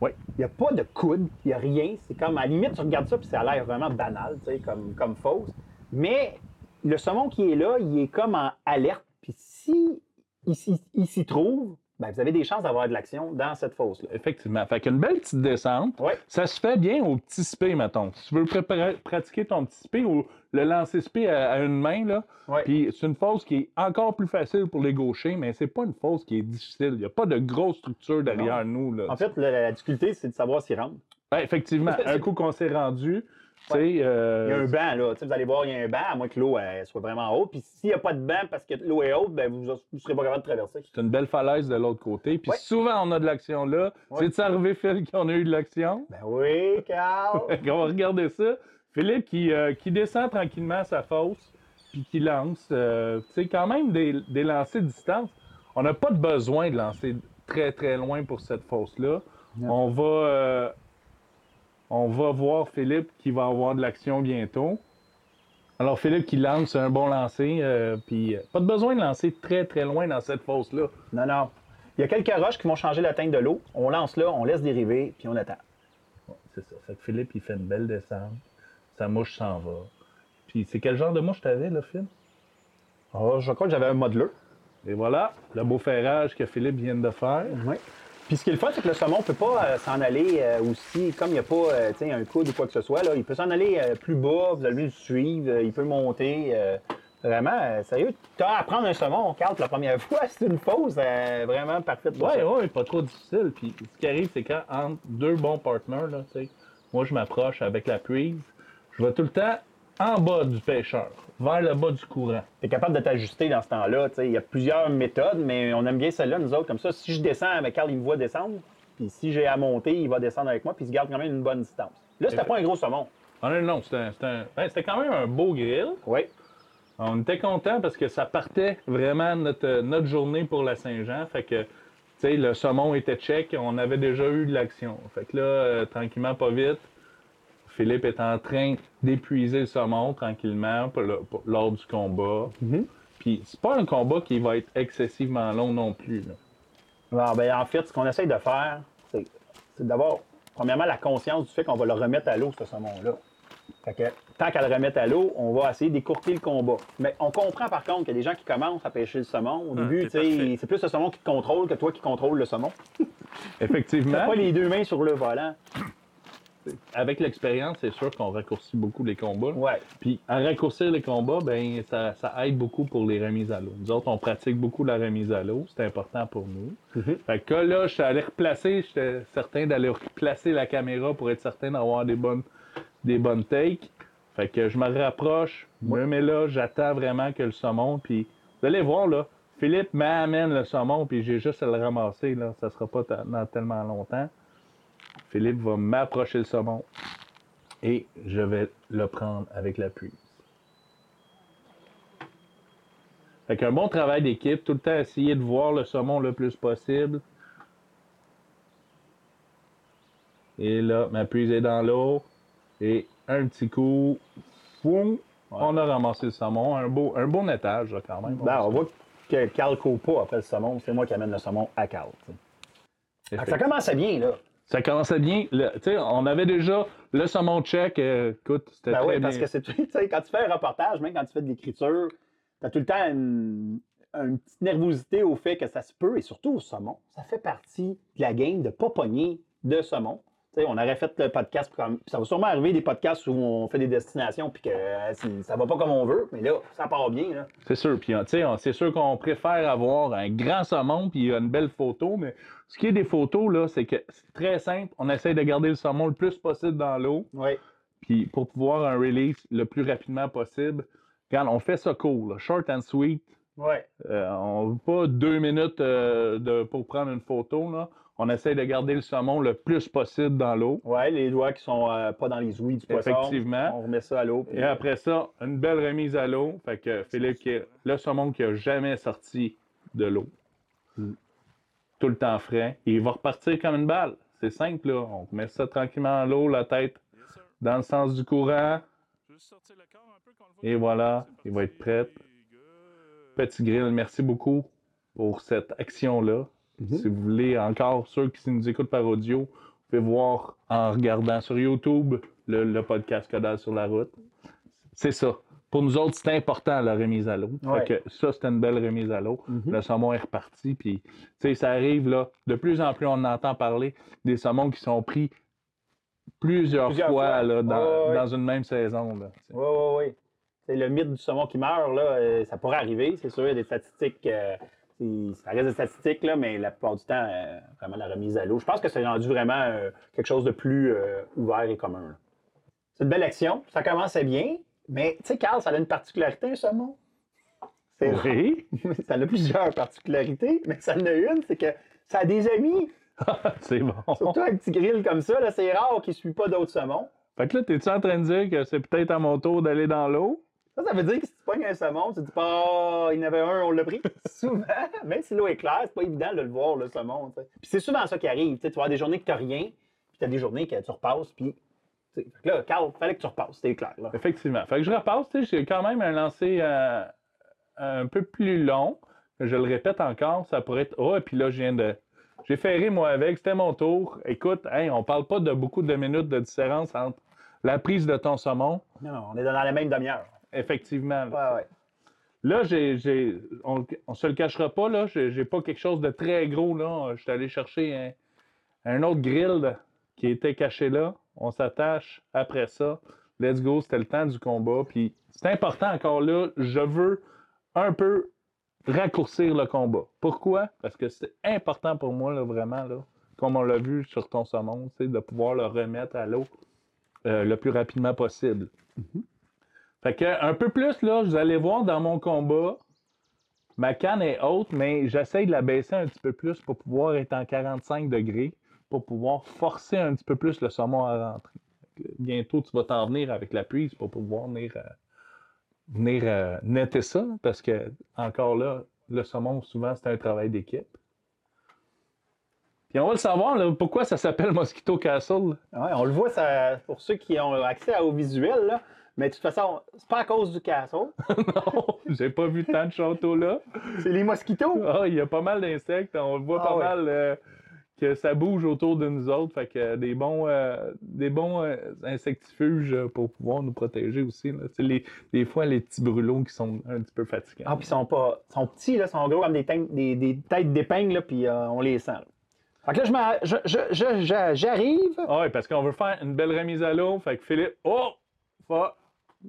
Speaker 1: Oui.
Speaker 2: Il n'y a pas de coude, il n'y a rien. C'est comme, à la limite, tu regardes ça, puis ça a l'air vraiment banal, tu sais, comme, comme fausse. Mais le saumon qui est là, il est comme en alerte. Puis si il, il s'y trouve, ben, vous avez des chances d'avoir de l'action dans cette fosse-là.
Speaker 1: Effectivement. Fait qu'une belle petite descente. Ça se fait bien au petit spé, mettons. Si tu veux préparer- pratiquer ton petit spé ou le lancer spé à, à une main, là, puis c'est une fosse qui est encore plus facile pour les gauchers, mais c'est pas une fosse qui est difficile. Il n'y a pas de grosse structure derrière nous. Là.
Speaker 2: En fait, la, la difficulté, c'est de savoir s'il rentre.
Speaker 1: Ouais, effectivement, un coup qu'on s'est rendu, euh,
Speaker 2: Il y a un banc, là. Vous allez voir, il y a un banc, à moins que l'eau elle, soit vraiment haute. Puis s'il n'y a pas de banc parce que l'eau est haute, ben, vous ne serez pas capable de traverser.
Speaker 1: c'est une belle falaise de l'autre côté. Puis
Speaker 2: Ouais.
Speaker 1: souvent, on a de l'action là.
Speaker 2: Ouais.
Speaker 1: C'est arrivé, Phil, qu'on a eu de l'action?
Speaker 2: Ben oui, Carl!
Speaker 1: on va regarder ça. Philippe qui, euh, qui descend tranquillement sa fosse, puis qui lance. euh, tu sais, quand même des, des lancers de distance. On n'a pas de besoin de lancer très, très loin pour cette fosse-là. On va, euh, on va voir Philippe qui va avoir de l'action bientôt. Alors, Philippe qui lance un bon lancer, euh, puis euh, pas de besoin de lancer très, très loin dans cette fosse-là.
Speaker 2: Non, non. Il y a quelques roches qui vont changer la teinte de l'eau. On lance là, on laisse dériver, puis on attend.
Speaker 1: Ouais, c'est ça. Fait que Philippe, il fait une belle descente. Sa mouche s'en va. Puis, c'est quel genre de mouche t'avais, là, Phil?
Speaker 2: Oh, je crois que j'avais un modeleur.
Speaker 1: Et voilà, le beau ferrage que Philippe vient de faire.
Speaker 2: Oui. Puis ce qui est le fun, c'est que le saumon ne peut pas euh, s'en aller euh, aussi, comme il n'y a pas euh, tu sais, un coude ou quoi que ce soit, là, il peut s'en aller euh, plus bas, vous allez le suivre, il peut monter. euh, vraiment, sérieux, tu as à prendre un saumon, Carl, la première fois, c'est une fausse euh, vraiment parfaite
Speaker 1: Ouais,
Speaker 2: ça.
Speaker 1: ouais, pas trop difficile. Puis, ce qui arrive, c'est quand entre deux bons partenaires, là, moi, je m'approche avec la prise, je vais tout le temps en bas du pêcheur, vers le bas du courant.
Speaker 2: Tu es capable de t'ajuster dans ce temps-là. Il y a plusieurs méthodes, mais on aime bien celle-là, nous autres, comme ça. Si je descends, ben, Carl, il me voit descendre. Puis si j'ai à monter, il va descendre avec moi, puis il se garde quand même une bonne distance. Là, c'était pas un gros saumon.
Speaker 1: Ah non, non, c'était un- ben, quand même un beau grill.
Speaker 2: Oui.
Speaker 1: On était content parce que ça partait vraiment notre, notre journée pour la Saint-Jean. Fait que, tu sais, le saumon était check, on avait déjà eu de l'action. Fait que là, euh, tranquillement, pas vite, Philippe est en train d'épuiser le saumon tranquillement pour le- pour- lors du combat. Puis c'est pas un combat qui va être excessivement long non plus. là.
Speaker 2: Bon, ben, en fait, ce qu'on essaye de faire, c'est d'avoir, premièrement, la conscience du fait qu'on va le remettre à l'eau, ce saumon-là. Fait que, tant qu'à le remettre à l'eau, on va essayer d'écourter le combat. Mais on comprend par contre qu'il y a des gens qui commencent à pêcher le saumon. Au
Speaker 4: Ah,
Speaker 2: début,
Speaker 4: c'est
Speaker 2: tu sais,
Speaker 4: parfait.
Speaker 2: c'est plus le saumon qui te contrôle que toi qui contrôle le saumon.
Speaker 1: Effectivement,
Speaker 2: T'as pas les deux mains sur le volant.
Speaker 1: Avec l'expérience, c'est sûr qu'on raccourcit beaucoup les combats.
Speaker 2: Ouais.
Speaker 1: Puis à raccourcir les combats, ben ça, ça aide beaucoup pour les remises à l'eau. Nous autres, on pratique beaucoup la remise à l'eau, c'est important pour nous.
Speaker 2: Mhm.
Speaker 1: Fait que là, je suis allé replacer, j'étais certain d'aller replacer la caméra pour être certain d'avoir des bonnes, des bonnes takes. Fait que je me rapproche, je me mets là, j'attends vraiment que le saumon, puis vous allez voir là, Philippe m'amène le saumon, puis j'ai juste à le ramasser, là, ça sera pas dans tellement longtemps. Philippe va m'approcher le saumon et je vais le prendre avec la prise. Fait qu'un bon travail d'équipe, tout le temps essayer de voir le saumon le plus possible. Et là, ma prise est dans l'eau. Et un petit coup, foum, on a ramassé le saumon. Un beau, un beau nettage, là, quand même.
Speaker 2: Ben, on voit que Carl court pas après le saumon. C'est moi qui amène le saumon à Carl. Ça commençait bien, là.
Speaker 1: Ça commençait bien. Le- on avait déjà le saumon check. euh, écoute, c'était
Speaker 2: Ben
Speaker 1: très
Speaker 2: oui, parce que c'est, quand tu fais un reportage, même quand tu fais de l'écriture, tu as tout le temps une, une petite nervosité au fait que ça se peut, et surtout au saumon. Ça fait partie de la game de pas pogner de saumon. On aurait fait le podcast, comme, ça va sûrement arriver des podcasts où on fait des destinations puis que euh, ça va pas comme on veut, mais là, ça part bien.
Speaker 1: C'est sûr. Puis, c'est sûr qu'on préfère avoir un grand saumon puis une belle photo, mais ce qui est des photos, là, c'est que c'est très simple. On essaye de garder le saumon le plus possible dans l'eau,
Speaker 2: Oui.
Speaker 1: puis pour pouvoir un release le plus rapidement possible. Regarde, on fait ça court, là, short and sweet.
Speaker 2: Ouais.
Speaker 1: Euh, on veut pas deux minutes euh, de, pour prendre une photo, là. On essaye de garder le saumon le plus possible dans l'eau.
Speaker 2: Ouais, les doigts qui sont euh, pas dans les ouïes du poisson.
Speaker 1: Effectivement.
Speaker 2: On remet ça à l'eau. puis-
Speaker 1: Et après ça, une belle remise à l'eau. Fait que Philippe, qui est le saumon qui a jamais sorti de l'eau. Tout le temps frais. Il va repartir comme une balle. C'est simple, là. On met ça tranquillement dans l'eau, la tête dans le sens du courant. Et voilà, il va être prêt. Petit grill, merci beaucoup pour cette action-là.
Speaker 2: Mhm.
Speaker 1: Si vous voulez, encore ceux qui nous écoutent par audio, vous pouvez voir en regardant sur YouTube le, le podcast Codal sur la route. C'est ça. Pour nous autres, c'est important la remise à l'eau.
Speaker 2: Ouais.
Speaker 1: Ça, c'était une belle remise à l'eau.
Speaker 2: Mhm.
Speaker 1: Le saumon est reparti. Puis, ça arrive là. De plus en plus, on entend parler des saumons qui sont pris plusieurs,
Speaker 2: Plusieurs
Speaker 1: fois,
Speaker 2: fois.
Speaker 1: là, dans, une même saison. Là.
Speaker 2: Oui, oui, oui. C'est le mythe du saumon qui meurt, là, euh, ça pourrait arriver, c'est sûr, il y a des statistiques, euh, ça reste des statistiques, là, mais la plupart du temps, euh, vraiment la remise à l'eau. Je pense que c'est rendu vraiment euh, quelque chose de plus euh, ouvert et commun. C'est une belle action, ça commençait bien, mais tu sais, Carl, ça a une particularité, un saumon. C'est
Speaker 1: Oui,
Speaker 2: ça a plusieurs particularités, mais ça en a une, c'est que ça a des amis.
Speaker 1: c'est bon.
Speaker 2: Surtout un petit grill comme ça, là, c'est rare qu'il ne suit pas d'autres saumons.
Speaker 1: Fait que là, t'es-tu en train de dire que c'est peut-être à mon tour d'aller dans l'eau?
Speaker 2: Ça, ça veut dire que si tu pognes un saumon, tu te dis pas, Ah, il y en avait un, on l'a pris. souvent, même si l'eau est claire, c'est pas évident de le voir, le saumon. Puis c'est souvent ça qui arrive. tu sais, Tu avoir des journées que tu rien, puis tu as des journées que tu repasses, puis. fait que Là, Carl, fallait que tu repasses, c'était clair. Là.
Speaker 1: Effectivement. Fait que je repasse, tu sais, j'ai quand même un lancer euh, un peu plus long. Je le répète encore, ça pourrait être. Oh, et puis là, je viens de. J'ai ferré, moi, avec, c'était mon tour. Écoute, hey, on parle pas de beaucoup de minutes de différence entre la prise de ton saumon.
Speaker 2: Non, non, on est dans la même demi-heure.
Speaker 1: Effectivement. là.
Speaker 2: Ouais, ouais.
Speaker 1: Là, j'ai, j'ai- on, on se le cachera pas, là, j'ai, j'ai pas quelque chose de très gros, là. Je suis allé chercher un, un autre grill là, qui était caché là. On s'attache après ça. Let's go, c'était le temps du combat. Puis c'est important encore là, je veux un peu raccourcir le combat. Pourquoi? Parce que c'est important pour moi, là, vraiment, là, comme on l'a vu sur ton saumon, de pouvoir le remettre à l'eau euh, le plus rapidement possible. Fait que un peu plus, là, vous allez voir dans mon combat, ma canne est haute, mais j'essaye de la baisser un petit peu plus pour pouvoir être en 45 degrés, pour pouvoir forcer un petit peu plus le saumon à rentrer. Bientôt, tu vas t'en venir avec la prise pour pouvoir venir, euh, venir euh, netter ça, parce que, encore là, le saumon, souvent, c'est un travail d'équipe. Puis on va le savoir, là, pourquoi ça s'appelle Mosquito Castle.
Speaker 2: Ouais, on le voit ça, pour ceux qui ont accès au visuel, là. Mais de toute façon, c'est pas à cause du castle.
Speaker 1: non, j'ai pas vu tant de châteaux là.
Speaker 2: C'est les mosquitos.
Speaker 1: Ah, il y a pas mal d'insectes. On voit
Speaker 2: Ah
Speaker 1: pas mal euh, que ça bouge autour de nous autres. Fait que euh, des bons, euh, des bons euh, insectifuges pour pouvoir nous protéger aussi. Là. C'est Les, des fois, les petits brûlots qui sont un petit peu fatigants.
Speaker 2: Ah, puis ils sont pas. sont petits, là, sont gros comme des, teintes- des, des têtes d'épingle, puis on les sent. là. Fait que là, je m'en- je- je- je- je- j'arrive.
Speaker 1: Ah ouais, parce qu'on veut faire une belle remise à l'eau. Fait que Philippe, oh, fa,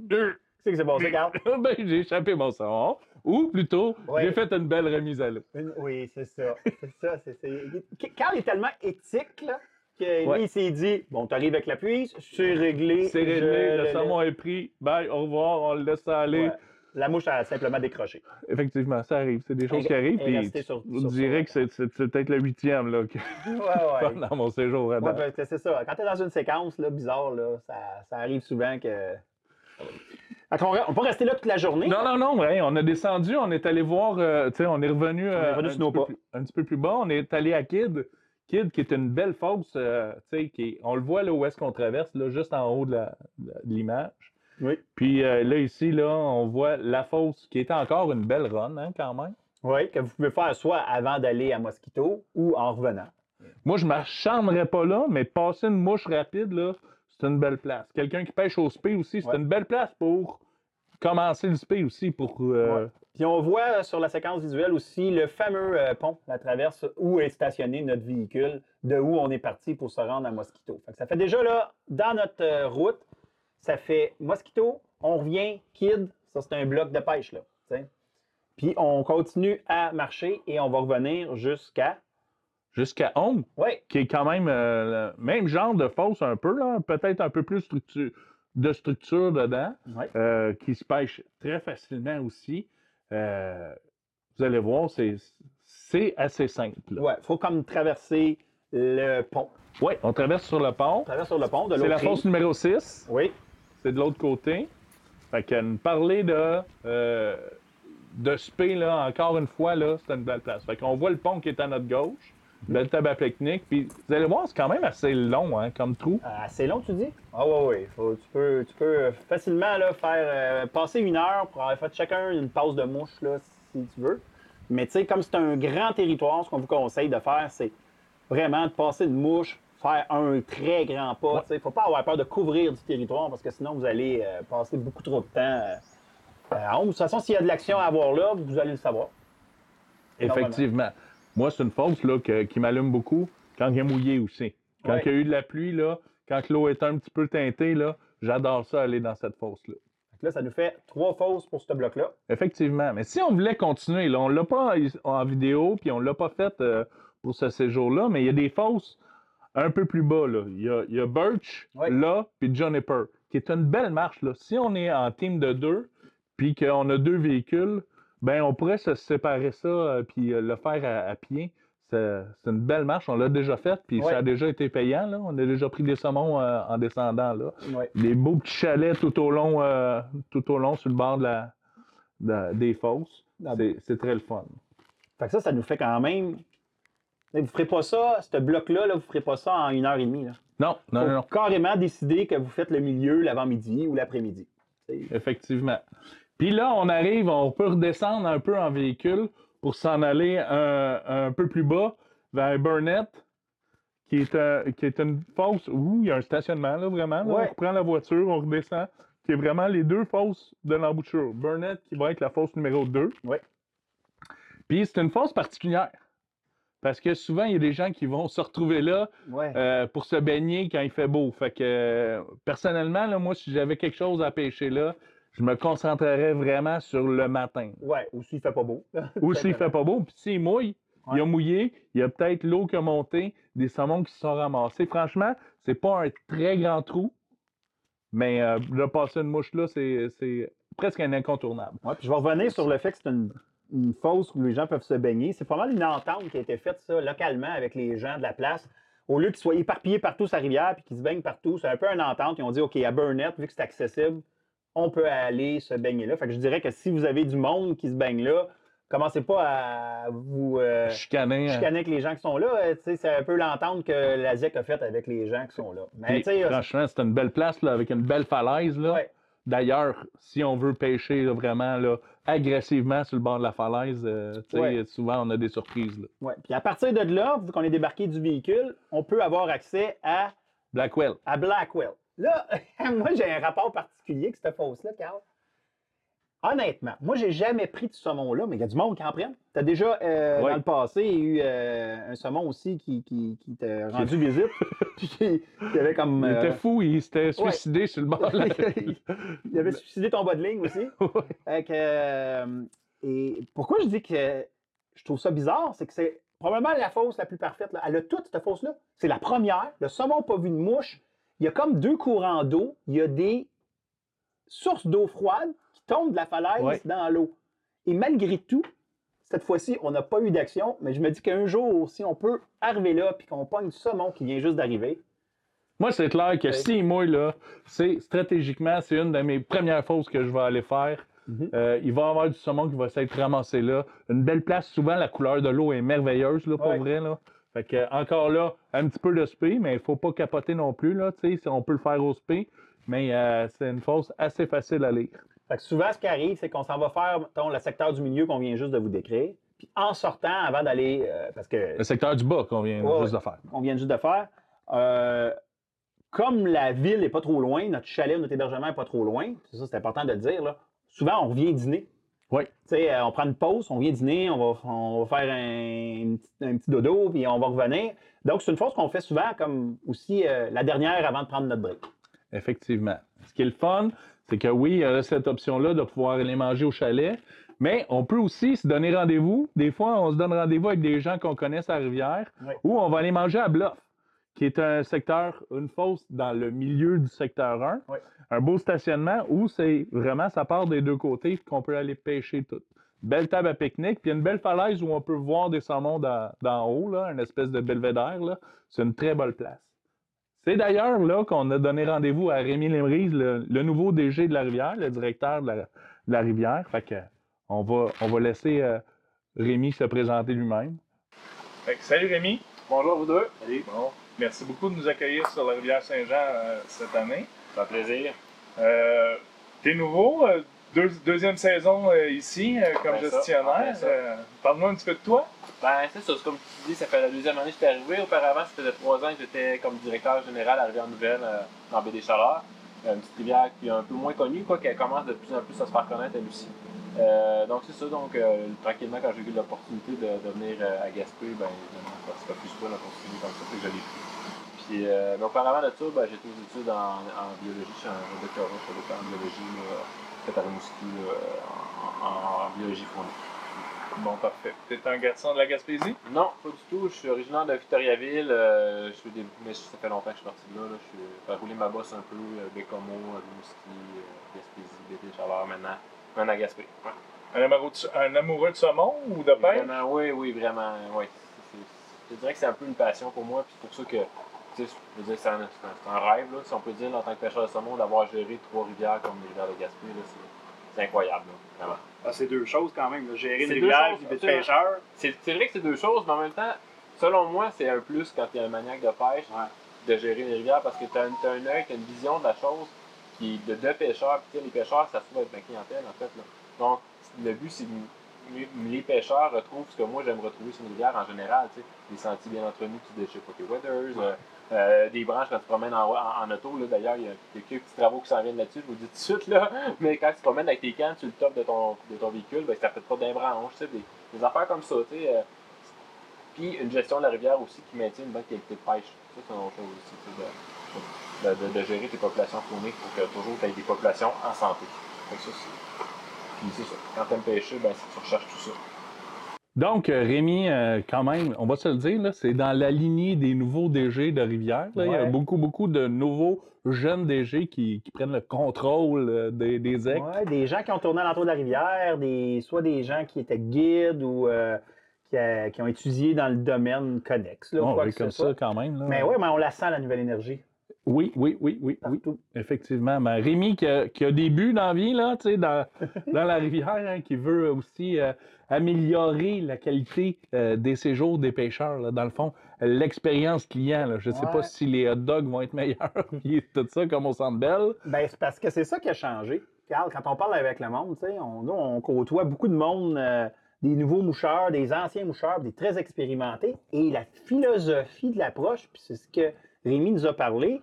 Speaker 2: Qu'est-ce que c'est passé, Carl?
Speaker 1: ben, j'ai échappé mon savon. Ou plutôt, j'ai fait une belle remise à l'eau.
Speaker 2: Oui, c'est ça. C'est ça. c'est- c'est- Carl est tellement éthique, là, que lui, il s'est dit bon, t'arrives avec la puise, c'est réglé.
Speaker 1: C'est réglé, le saumon est pris. Bye, au revoir, on le laisse aller.
Speaker 2: Ouais. La mouche a simplement décroché.
Speaker 1: Effectivement, ça arrive. C'est des choses qui arrivent. Puis
Speaker 2: sur- sur
Speaker 1: dirais
Speaker 2: ça.
Speaker 1: que c'est- c'est c'est peut-être le huitième là, que-
Speaker 2: Ouais,
Speaker 1: dans mon séjour
Speaker 2: que c'est ça. Quand t'es dans une séquence là, bizarre, là, ça, ça arrive souvent que. On peut rester là toute la journée.
Speaker 1: Non, non, non, ouais, on a descendu, on est allé voir, euh, on est revenu, euh,
Speaker 2: revenu
Speaker 1: un, petit peu plus, un petit peu plus bas, on est allé à Kid, Kid qui est une belle fosse, euh, qui est- on le voit là où est-ce qu'on traverse, là, juste en haut de l'image.
Speaker 2: Oui.
Speaker 1: Puis là, ici, là, on voit la fosse qui était encore une belle run, hein, quand même.
Speaker 2: Oui, que vous pouvez faire soit avant d'aller à Mosquito ou en revenant.
Speaker 1: Moi, je m'acharnerais pas là, mais passer une mouche rapide, là, c'est une belle place. Quelqu'un qui pêche au spé aussi, c'est
Speaker 2: Ouais.
Speaker 1: une belle place pour commencer le spé aussi, pour... euh,
Speaker 2: Ouais. Puis on voit sur la séquence visuelle aussi le fameux euh, pont, la traverse où est stationné notre véhicule, de où on est parti pour se rendre à Mosquito. Fait que ça fait déjà là, dans notre euh, route, ça fait Mosquito, on revient, Kid, ça c'est un bloc de pêche là. Puis on continue à marcher et on va revenir jusqu'à.
Speaker 1: Jusqu'à Home,
Speaker 2: Oui,
Speaker 1: qui est quand même euh, le même genre de fosse un peu, là, peut-être un peu plus structure, de structure dedans,
Speaker 2: Ouais.
Speaker 1: euh, qui se pêche très facilement aussi. Euh, vous allez voir, c'est c'est assez simple.
Speaker 2: ouais, faut comme traverser le pont.
Speaker 1: Ouais, on traverse sur le pont.
Speaker 2: On traverse sur le pont de
Speaker 1: C'est la fosse numéro 6.
Speaker 2: Oui,
Speaker 1: c'est de l'autre côté. Fait que nous parler de, de spé, là, encore une fois, là, c'est une belle place. Fait qu'on voit le pont qui est à notre gauche. Belle pique-nique. Puis vous allez voir, c'est quand même assez long hein, comme trou.
Speaker 2: Euh, assez long, tu dis? Ah oui, oui. Faut- tu, peux, tu peux facilement là, faire euh, passer une heure pour avoir fait chacun une passe de mouche là, si tu veux. Mais tu sais, comme c'est un grand territoire, ce qu'on vous conseille de faire, c'est vraiment de passer une mouche, faire un très grand pas. Il ne faut pas avoir peur de couvrir du territoire parce que sinon vous allez euh, passer beaucoup trop de temps euh, à ombre. De toute façon, s'il y a de l'action à avoir là, vous allez le savoir.
Speaker 1: Effectivement. Moi, c'est une fosse là, que- qui m'allume beaucoup quand il est mouillé aussi. Quand
Speaker 2: Ouais.
Speaker 1: il y a eu de la pluie, là, quand l'eau est un petit peu teintée, là, j'adore ça aller dans cette fosse-là.
Speaker 2: Là, ça nous fait trois fausses pour ce bloc-là.
Speaker 1: Effectivement. Mais si on voulait continuer, là, on l'a pas en vidéo, puis on l'a pas fait euh, pour ce séjour-là, mais il y a des fosses un peu plus bas. Là. Il, y a, il y a Birch, là, puis Juniper, qui est une belle marche. Là. Si on est en team de deux, puis qu'on a deux véhicules, ben on pourrait se séparer ça, euh, puis euh, le faire à, à pied. C'est c'est une belle marche, on l'a déjà faite, puis
Speaker 2: Ouais.
Speaker 1: ça a déjà été payant. Là. On a déjà pris des saumons euh, en descendant. Là
Speaker 2: Ouais.
Speaker 1: des beaux petits chalets tout au long, euh, tout au long sur le bord de la, de- des fosses.
Speaker 2: Ah
Speaker 1: C'est- C'est très le fun.
Speaker 2: Fait que ça, ça nous fait quand même. Vous ne ferez pas ça, ce bloc-là, là, vous ne ferez pas ça en une heure et demie. Là.
Speaker 1: Non, non,
Speaker 2: Faut
Speaker 1: non, non,
Speaker 2: carrément décider que vous faites le milieu l'avant-midi ou l'après-midi.
Speaker 1: Effectivement. Puis là, on arrive, on peut redescendre un peu en véhicule pour s'en aller un, un peu plus bas vers Burnett, qui est, un- qui est une fosse où il y a un stationnement, là, vraiment. là.
Speaker 2: Ouais.
Speaker 1: On reprend la voiture, on redescend, qui est vraiment les deux fosses de l'embouchure. Burnett, qui va être la fosse numéro 2.
Speaker 2: Ouais.
Speaker 1: Puis c'est une fosse particulière. Parce que souvent, il y a des gens qui vont se retrouver là
Speaker 2: Ouais.
Speaker 1: euh, pour se baigner quand il fait beau. Fait que euh, personnellement, là, moi, si j'avais quelque chose à pêcher là, je me concentrerais vraiment sur le matin.
Speaker 2: ouais, ou s'il fait pas beau.
Speaker 1: Ou s'il fait pas beau, puis s'il mouille, il a mouillé, il y a peut-être l'eau qui a monté, des saumons qui se sont ramassés. Franchement, c'est pas un très grand trou, mais euh, de passer une mouche là, c'est presque un incontournable.
Speaker 2: Ouais, puis je vais revenir sur le fait que c'est une, une fosse où les gens peuvent se baigner. C'est pas mal une entente qui a été faite, ça, localement, avec les gens de la place. Au lieu qu'ils soient éparpillés partout la rivière puis qu'ils se baignent partout, c'est un peu une entente. Ils ont dit, OK, à Burnett, vu que c'est accessible, on peut aller se baigner là. Fait que je dirais que si vous avez du monde qui se baigne là, commencez pas à vous euh,
Speaker 1: Chicaner.
Speaker 2: chicaner avec les gens qui sont là. Euh, tu sais, C'est un peu l'entente que la ZEC a faite avec les gens qui sont là. Mais
Speaker 1: puis,
Speaker 2: euh,
Speaker 1: franchement, c'est une belle place là, avec une belle falaise. Là.
Speaker 2: ouais.
Speaker 1: D'ailleurs, si on veut pêcher là, vraiment là, agressivement sur le bord de la falaise, euh, tu sais,
Speaker 2: Ouais.
Speaker 1: souvent on a des surprises. là.
Speaker 2: Ouais. Puis à partir de là, vu qu'on est débarqué du véhicule, on peut avoir accès à
Speaker 1: Blackwell.
Speaker 2: à Blackwell. Là, moi, j'ai un rapport particulier avec cette fosse-là, Carl? Honnêtement, moi, j'ai jamais pris de ce saumon-là, mais il y a du monde qui en prenne. Tu as déjà, euh,
Speaker 1: Oui.
Speaker 2: dans le passé, eu euh, un saumon aussi qui, qui, qui t'a rendu visite. puis qui, qui avait comme.
Speaker 1: Il
Speaker 2: euh,
Speaker 1: était fou, il s'était suicidé sur le bord de la
Speaker 2: il avait suicidé ton bas de ligne aussi. Que, euh, et pourquoi je dis que je trouve ça bizarre, c'est que c'est probablement la fosse la plus parfaite. là. Elle a toute cette fosse-là. C'est la première. Le saumon pas vu de mouche. Il y a comme deux courants d'eau. Il y a des sources d'eau froide qui tombent de la falaise
Speaker 1: Ouais.
Speaker 2: dans l'eau. Et malgré tout, cette fois-ci, on n'a pas eu d'action, mais je me dis qu'un jour, si on peut arriver là puis qu'on pogne du saumon qui vient juste d'arriver,
Speaker 1: Moi, c'est clair que
Speaker 2: Ouais.
Speaker 1: s'il mouille, là, c'est stratégiquement, c'est une de mes premières fausses que je vais aller faire.
Speaker 2: Mhm.
Speaker 1: Euh, il va y avoir du saumon qui va s'être ramassé là. Une belle place. Souvent, la couleur de l'eau est merveilleuse, là, pour
Speaker 2: Ouais.
Speaker 1: vrai. Là. Fait que, encore là, un petit peu de spé, mais il faut pas capoter non plus. Là, tu sais, si on peut le faire au spé, mais euh, c'est une fosse assez facile à lire.
Speaker 2: Fait que souvent, ce qui arrive, c'est qu'on s'en va faire mettons, le secteur du milieu qu'on vient juste de vous décrire. Puis en sortant, avant d'aller. euh, parce que
Speaker 1: Le secteur du bas qu'on vient
Speaker 2: Ouais,
Speaker 1: juste de faire.
Speaker 2: on vient juste de faire, euh, comme la ville n'est pas trop loin, notre chalet, notre hébergement n'est pas trop loin, c'est ça, c'est important de le dire, là, souvent on revient dîner.
Speaker 1: Oui.
Speaker 2: Tu sais, euh, on prend une pause, on vient dîner, on va, on va faire un, un petit- un petit dodo, puis on va revenir. Donc, c'est une chose qu'on fait souvent comme aussi euh, la dernière avant de prendre notre break.
Speaker 1: Effectivement. Ce qui est le fun, c'est que oui, il y a cette option-là de pouvoir aller manger au chalet, mais on peut aussi se donner rendez-vous. Des fois, on se donne rendez-vous avec des gens qu'on connaît à la rivière,
Speaker 2: Oui.
Speaker 1: ou on va aller manger à Bluff, qui est un secteur, une fosse dans le milieu du secteur 1.
Speaker 2: Oui.
Speaker 1: Un beau stationnement où c'est vraiment, ça part des deux côtés qu'on peut aller pêcher tout. Belle table à pique-nique, puis une belle falaise où on peut voir des saumons d'en haut, là, une espèce de belvédère. là. C'est une très belle place. C'est d'ailleurs là qu'on a donné rendez-vous à Rémi Lemrise, le, le nouveau DG de la rivière, le directeur de la, de la rivière. Fait que on va, on va laisser euh, Rémi se présenter lui-même. salut Rémi. Bonjour à vous deux.
Speaker 3: Salut.
Speaker 1: Bon, merci beaucoup de nous accueillir sur la rivière Saint-Jean euh, cette année.
Speaker 3: Ça fait plaisir.
Speaker 1: Euh, T'es nouveau, euh, deux- deuxième saison euh, ici euh, comme
Speaker 3: Ben
Speaker 1: gestionnaire. Euh, Parle-moi un petit peu de toi.
Speaker 5: Ben, c'est ça, comme tu dis, ça fait la deuxième année que j'étais arrivé. Auparavant, ça faisait trois ans que j'étais comme directeur général à Rivière-Nouvelle, dans Baie des Chaleurs. Une petite rivière qui est un peu moins connue, quoi, qu'elle commence de plus en plus à se faire connaître elle aussi. Donc, c'est ça, donc, tranquillement, quand j'ai eu l'opportunité de, de venir à Gaspé, ben, c'est pas plus quoi la continuer comme ça, que je l'ai. Puis, euh, mais auparavant de ça, ben, j'ai fait des études en, en biologie, je suis un doctorat, en biologie, fait à là, en, biologie fournie.
Speaker 1: Bon, parfait. T'es un garçon de la Gaspésie?
Speaker 5: Non, pas du tout. Je suis originaire de Victoriaville. euh, je fais des... Mais ça fait longtemps que je suis parti de là. là. Je suis j'ai roulé ma bosse un peu, euh, Bécomo, Rimouski, euh, Gaspésie, Bété, Chaleur, maintenant, maintenant à Gaspé. Ouais.
Speaker 1: Un amoureux, de, un amoureux de saumon ou de pêche?
Speaker 5: Vraiment, oui, oui, vraiment. Oui. Je dirais que c'est un peu une passion pour moi. Puis c'est pour ça que, tu sais, je veux dire, c'est un, rêve, là, si on peut dire, en tant que pêcheur de saumon, d'avoir géré trois rivières comme les rivières de Gaspé. C'est incroyable, là, vraiment.
Speaker 3: Ah, c'est deux choses quand même. là. Gérer une rivière
Speaker 5: choses,
Speaker 3: puis être
Speaker 5: absolument.
Speaker 3: pêcheur.
Speaker 5: C'est vrai que c'est deux choses, mais en même temps, selon moi, c'est un plus quand tu es un maniaque de pêche
Speaker 3: Ouais.
Speaker 5: de gérer une rivière parce que tu as, un œil, tu as une vision de la chose qui de deux pêcheurs. Puis les pêcheurs, ça se trouve être ma clientèle en fait. là. Donc, le but, c'est que les- les pêcheurs retrouvent ce que moi j'aime retrouver sur une rivière en général. tu sais. Des sentiers bien entretenus, tu déchets pas weathers, euh, euh, des branches quand tu promènes en, en- auto. D'ailleurs, il y a quelques petits travaux qui s'en viennent là-dessus, je vous dis tout de suite. Là. Mais quand tu te promènes avec tes cannes sur le top de ton, de ton véhicule, ben, ça fait pas d'un branche. tu sais, Des, des affaires comme ça. euh, puis une gestion de la rivière aussi qui maintient une bonne qualité de pêche. Ça, c'est une autre chose aussi. De, de- gérer tes populations chroniques pour que toujours tu aies des populations en santé. Puis c'est ça. Quand tu aimes pêcher, ben, tu recherches tout ça.
Speaker 1: Donc, euh, Rémi, euh, quand même, on va se le dire, c'est dans la lignée des nouveaux DG de Rivière. là. Il y a beaucoup, beaucoup de nouveaux jeunes DG qui, qui prennent le contrôle euh, des, des ecs.
Speaker 2: Ouais, des gens qui ont tourné à l'entour de la rivière, des, soit des gens qui étaient guides ou euh, qui, a- qui ont étudié dans le domaine connexe. Là,
Speaker 1: oui,
Speaker 2: que
Speaker 1: comme
Speaker 2: soit.
Speaker 1: ça, quand même. là.
Speaker 2: Mais oui, mais on la sent, la nouvelle énergie.
Speaker 1: Oui, oui, oui, oui, oui, effectivement. Ben, Rémi qui a, qui a des buts dans la vie, là, tu sais, dans, dans la rivière, hein, qui veut aussi euh, améliorer la qualité euh, des séjours des pêcheurs, là, dans le fond, l'expérience client. là. Je ne sais pas si les hot dogs vont être meilleurs, puis tout ça, comme au Centre Bell.
Speaker 2: Ben, c'est parce que c'est ça qui a changé. Carl, quand on parle avec le monde, tu sais, on, nous, on côtoie beaucoup de monde, euh, des nouveaux moucheurs, des anciens moucheurs, des très expérimentés. Et la philosophie de l'approche, puis c'est ce que Rémi nous a parlé,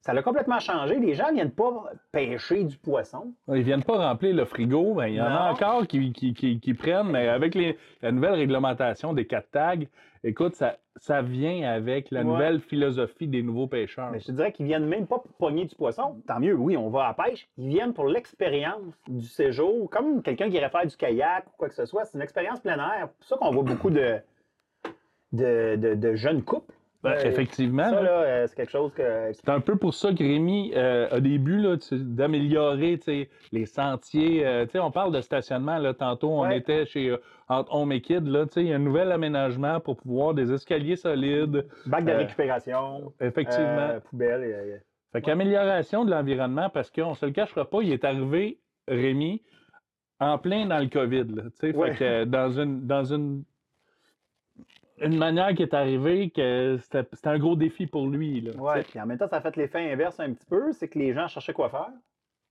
Speaker 2: ça l'a complètement changé. Les gens ne viennent pas pêcher du poisson.
Speaker 1: Ils viennent pas remplir le frigo. Ben, il y en a encore qui, qui- qui- qui prennent, mais avec les- la nouvelle réglementation des quatre tags, écoute, ça, ça vient avec la
Speaker 2: Ouais.
Speaker 1: nouvelle philosophie des nouveaux pêcheurs.
Speaker 2: Mais je te dirais qu'ils viennent même pas pour pogner du poisson. Tant mieux, oui, on va à la pêche. Ils viennent pour l'expérience du séjour, comme quelqu'un qui irait faire du kayak ou quoi que ce soit. C'est une expérience plein air. C'est pour ça qu'on voit beaucoup de, de, de- de jeunes couples.
Speaker 1: Ben,
Speaker 2: Euh,
Speaker 1: effectivement.
Speaker 2: Ça,
Speaker 1: là.
Speaker 2: là, euh, c'est quelque chose que.
Speaker 1: C'est un peu pour ça que Rémi euh, a des buts d'améliorer les sentiers. euh, on parle de stationnement. Là, tantôt, on
Speaker 2: Ouais.
Speaker 1: était chez euh, entre Home et Kid. Là, il y a un nouvel aménagement pour pouvoir des escaliers solides.
Speaker 2: Bac de récupération,
Speaker 1: Effectivement.
Speaker 2: poubelle. et,
Speaker 1: Fait qu'amélioration de l'environnement, parce qu'on se le cachera pas, il est arrivé, Rémi, en plein dans le COVID. Là.
Speaker 2: Ouais.
Speaker 1: Fait que dans une, dans une, une manière qui est arrivée que c'était un gros défi pour lui. Là,
Speaker 2: Ouais, puis en même temps, ça a fait l'effet inverse un petit peu, c'est que les gens cherchaient quoi faire.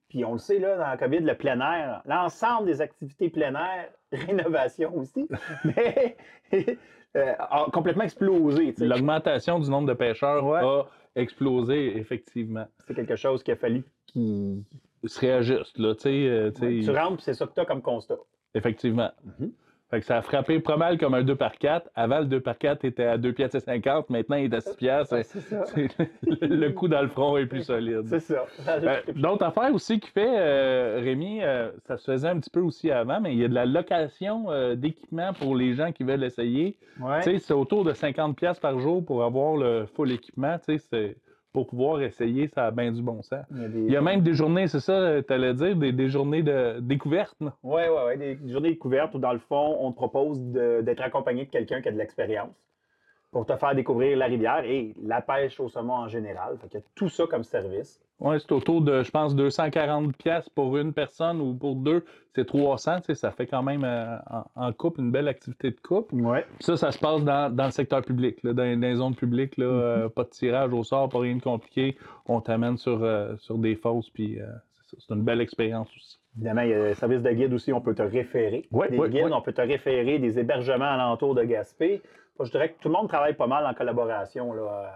Speaker 2: Puis on le sait, là, dans la COVID, le plein air, l'ensemble des activités plein air, rénovation aussi, mais euh, a complètement explosé.
Speaker 1: L'augmentation du nombre de pêcheurs
Speaker 2: Ouais.
Speaker 1: a explosé, effectivement.
Speaker 2: C'est quelque chose qu'il a fallu qu'il.
Speaker 1: Il se réajuste, là, tu sais. euh, tu sais,
Speaker 2: Tu rentres, c'est ça que tu as comme constat.
Speaker 1: Effectivement.
Speaker 2: Mhm.
Speaker 1: Fait que ça a frappé pas mal comme un 2 par 4 Avant, le 2 par 4 était à 2 piastres et 50. Maintenant, il est à 6 piastres.
Speaker 2: Ah,
Speaker 1: le le coup dans le front est plus solide.
Speaker 2: C'est ça.
Speaker 1: Euh, D'autres affaires aussi qui fait, euh, Rémi, euh, ça se faisait un petit peu aussi avant, mais il y a de la location euh, d'équipement pour les gens qui veulent essayer.
Speaker 2: Ouais.
Speaker 1: C'est autour de 50$ piastres par jour pour avoir le full équipement. C'est- pour pouvoir essayer, ça a bien du bon sens.
Speaker 2: Il y a, des...
Speaker 1: Il y a même des journées, c'est ça, tu allais dire, des, des journées de découverte.
Speaker 2: Oui, oui, oui. Des journées découvertes où, dans le fond, on te propose d'être accompagné de quelqu'un qui a de l'expérience. Pour te faire découvrir la rivière et la pêche au saumon en général. Fait qu'il y a tout ça comme service.
Speaker 1: Ouais, c'est autour de, je pense, 240 pièces pour une personne ou pour deux, c'est 300. tu sais, Ça fait quand même euh, en, en couple une belle activité de couple.
Speaker 2: Ouais.
Speaker 1: Ça, ça se passe dans, dans le secteur public, là, dans, dans les zones publiques. Là, euh, pas de tirage au sort, pas rien de compliqué. On t'amène sur, euh, sur des fosses, puis c'est une belle expérience aussi.
Speaker 2: Évidemment, il y a le service de guide aussi, on peut te référer.
Speaker 1: Ouais,
Speaker 2: des
Speaker 1: ouais,
Speaker 2: guides, on peut te référer des hébergements alentour de Gaspé. Je dirais que tout le monde travaille pas mal en collaboration là, euh,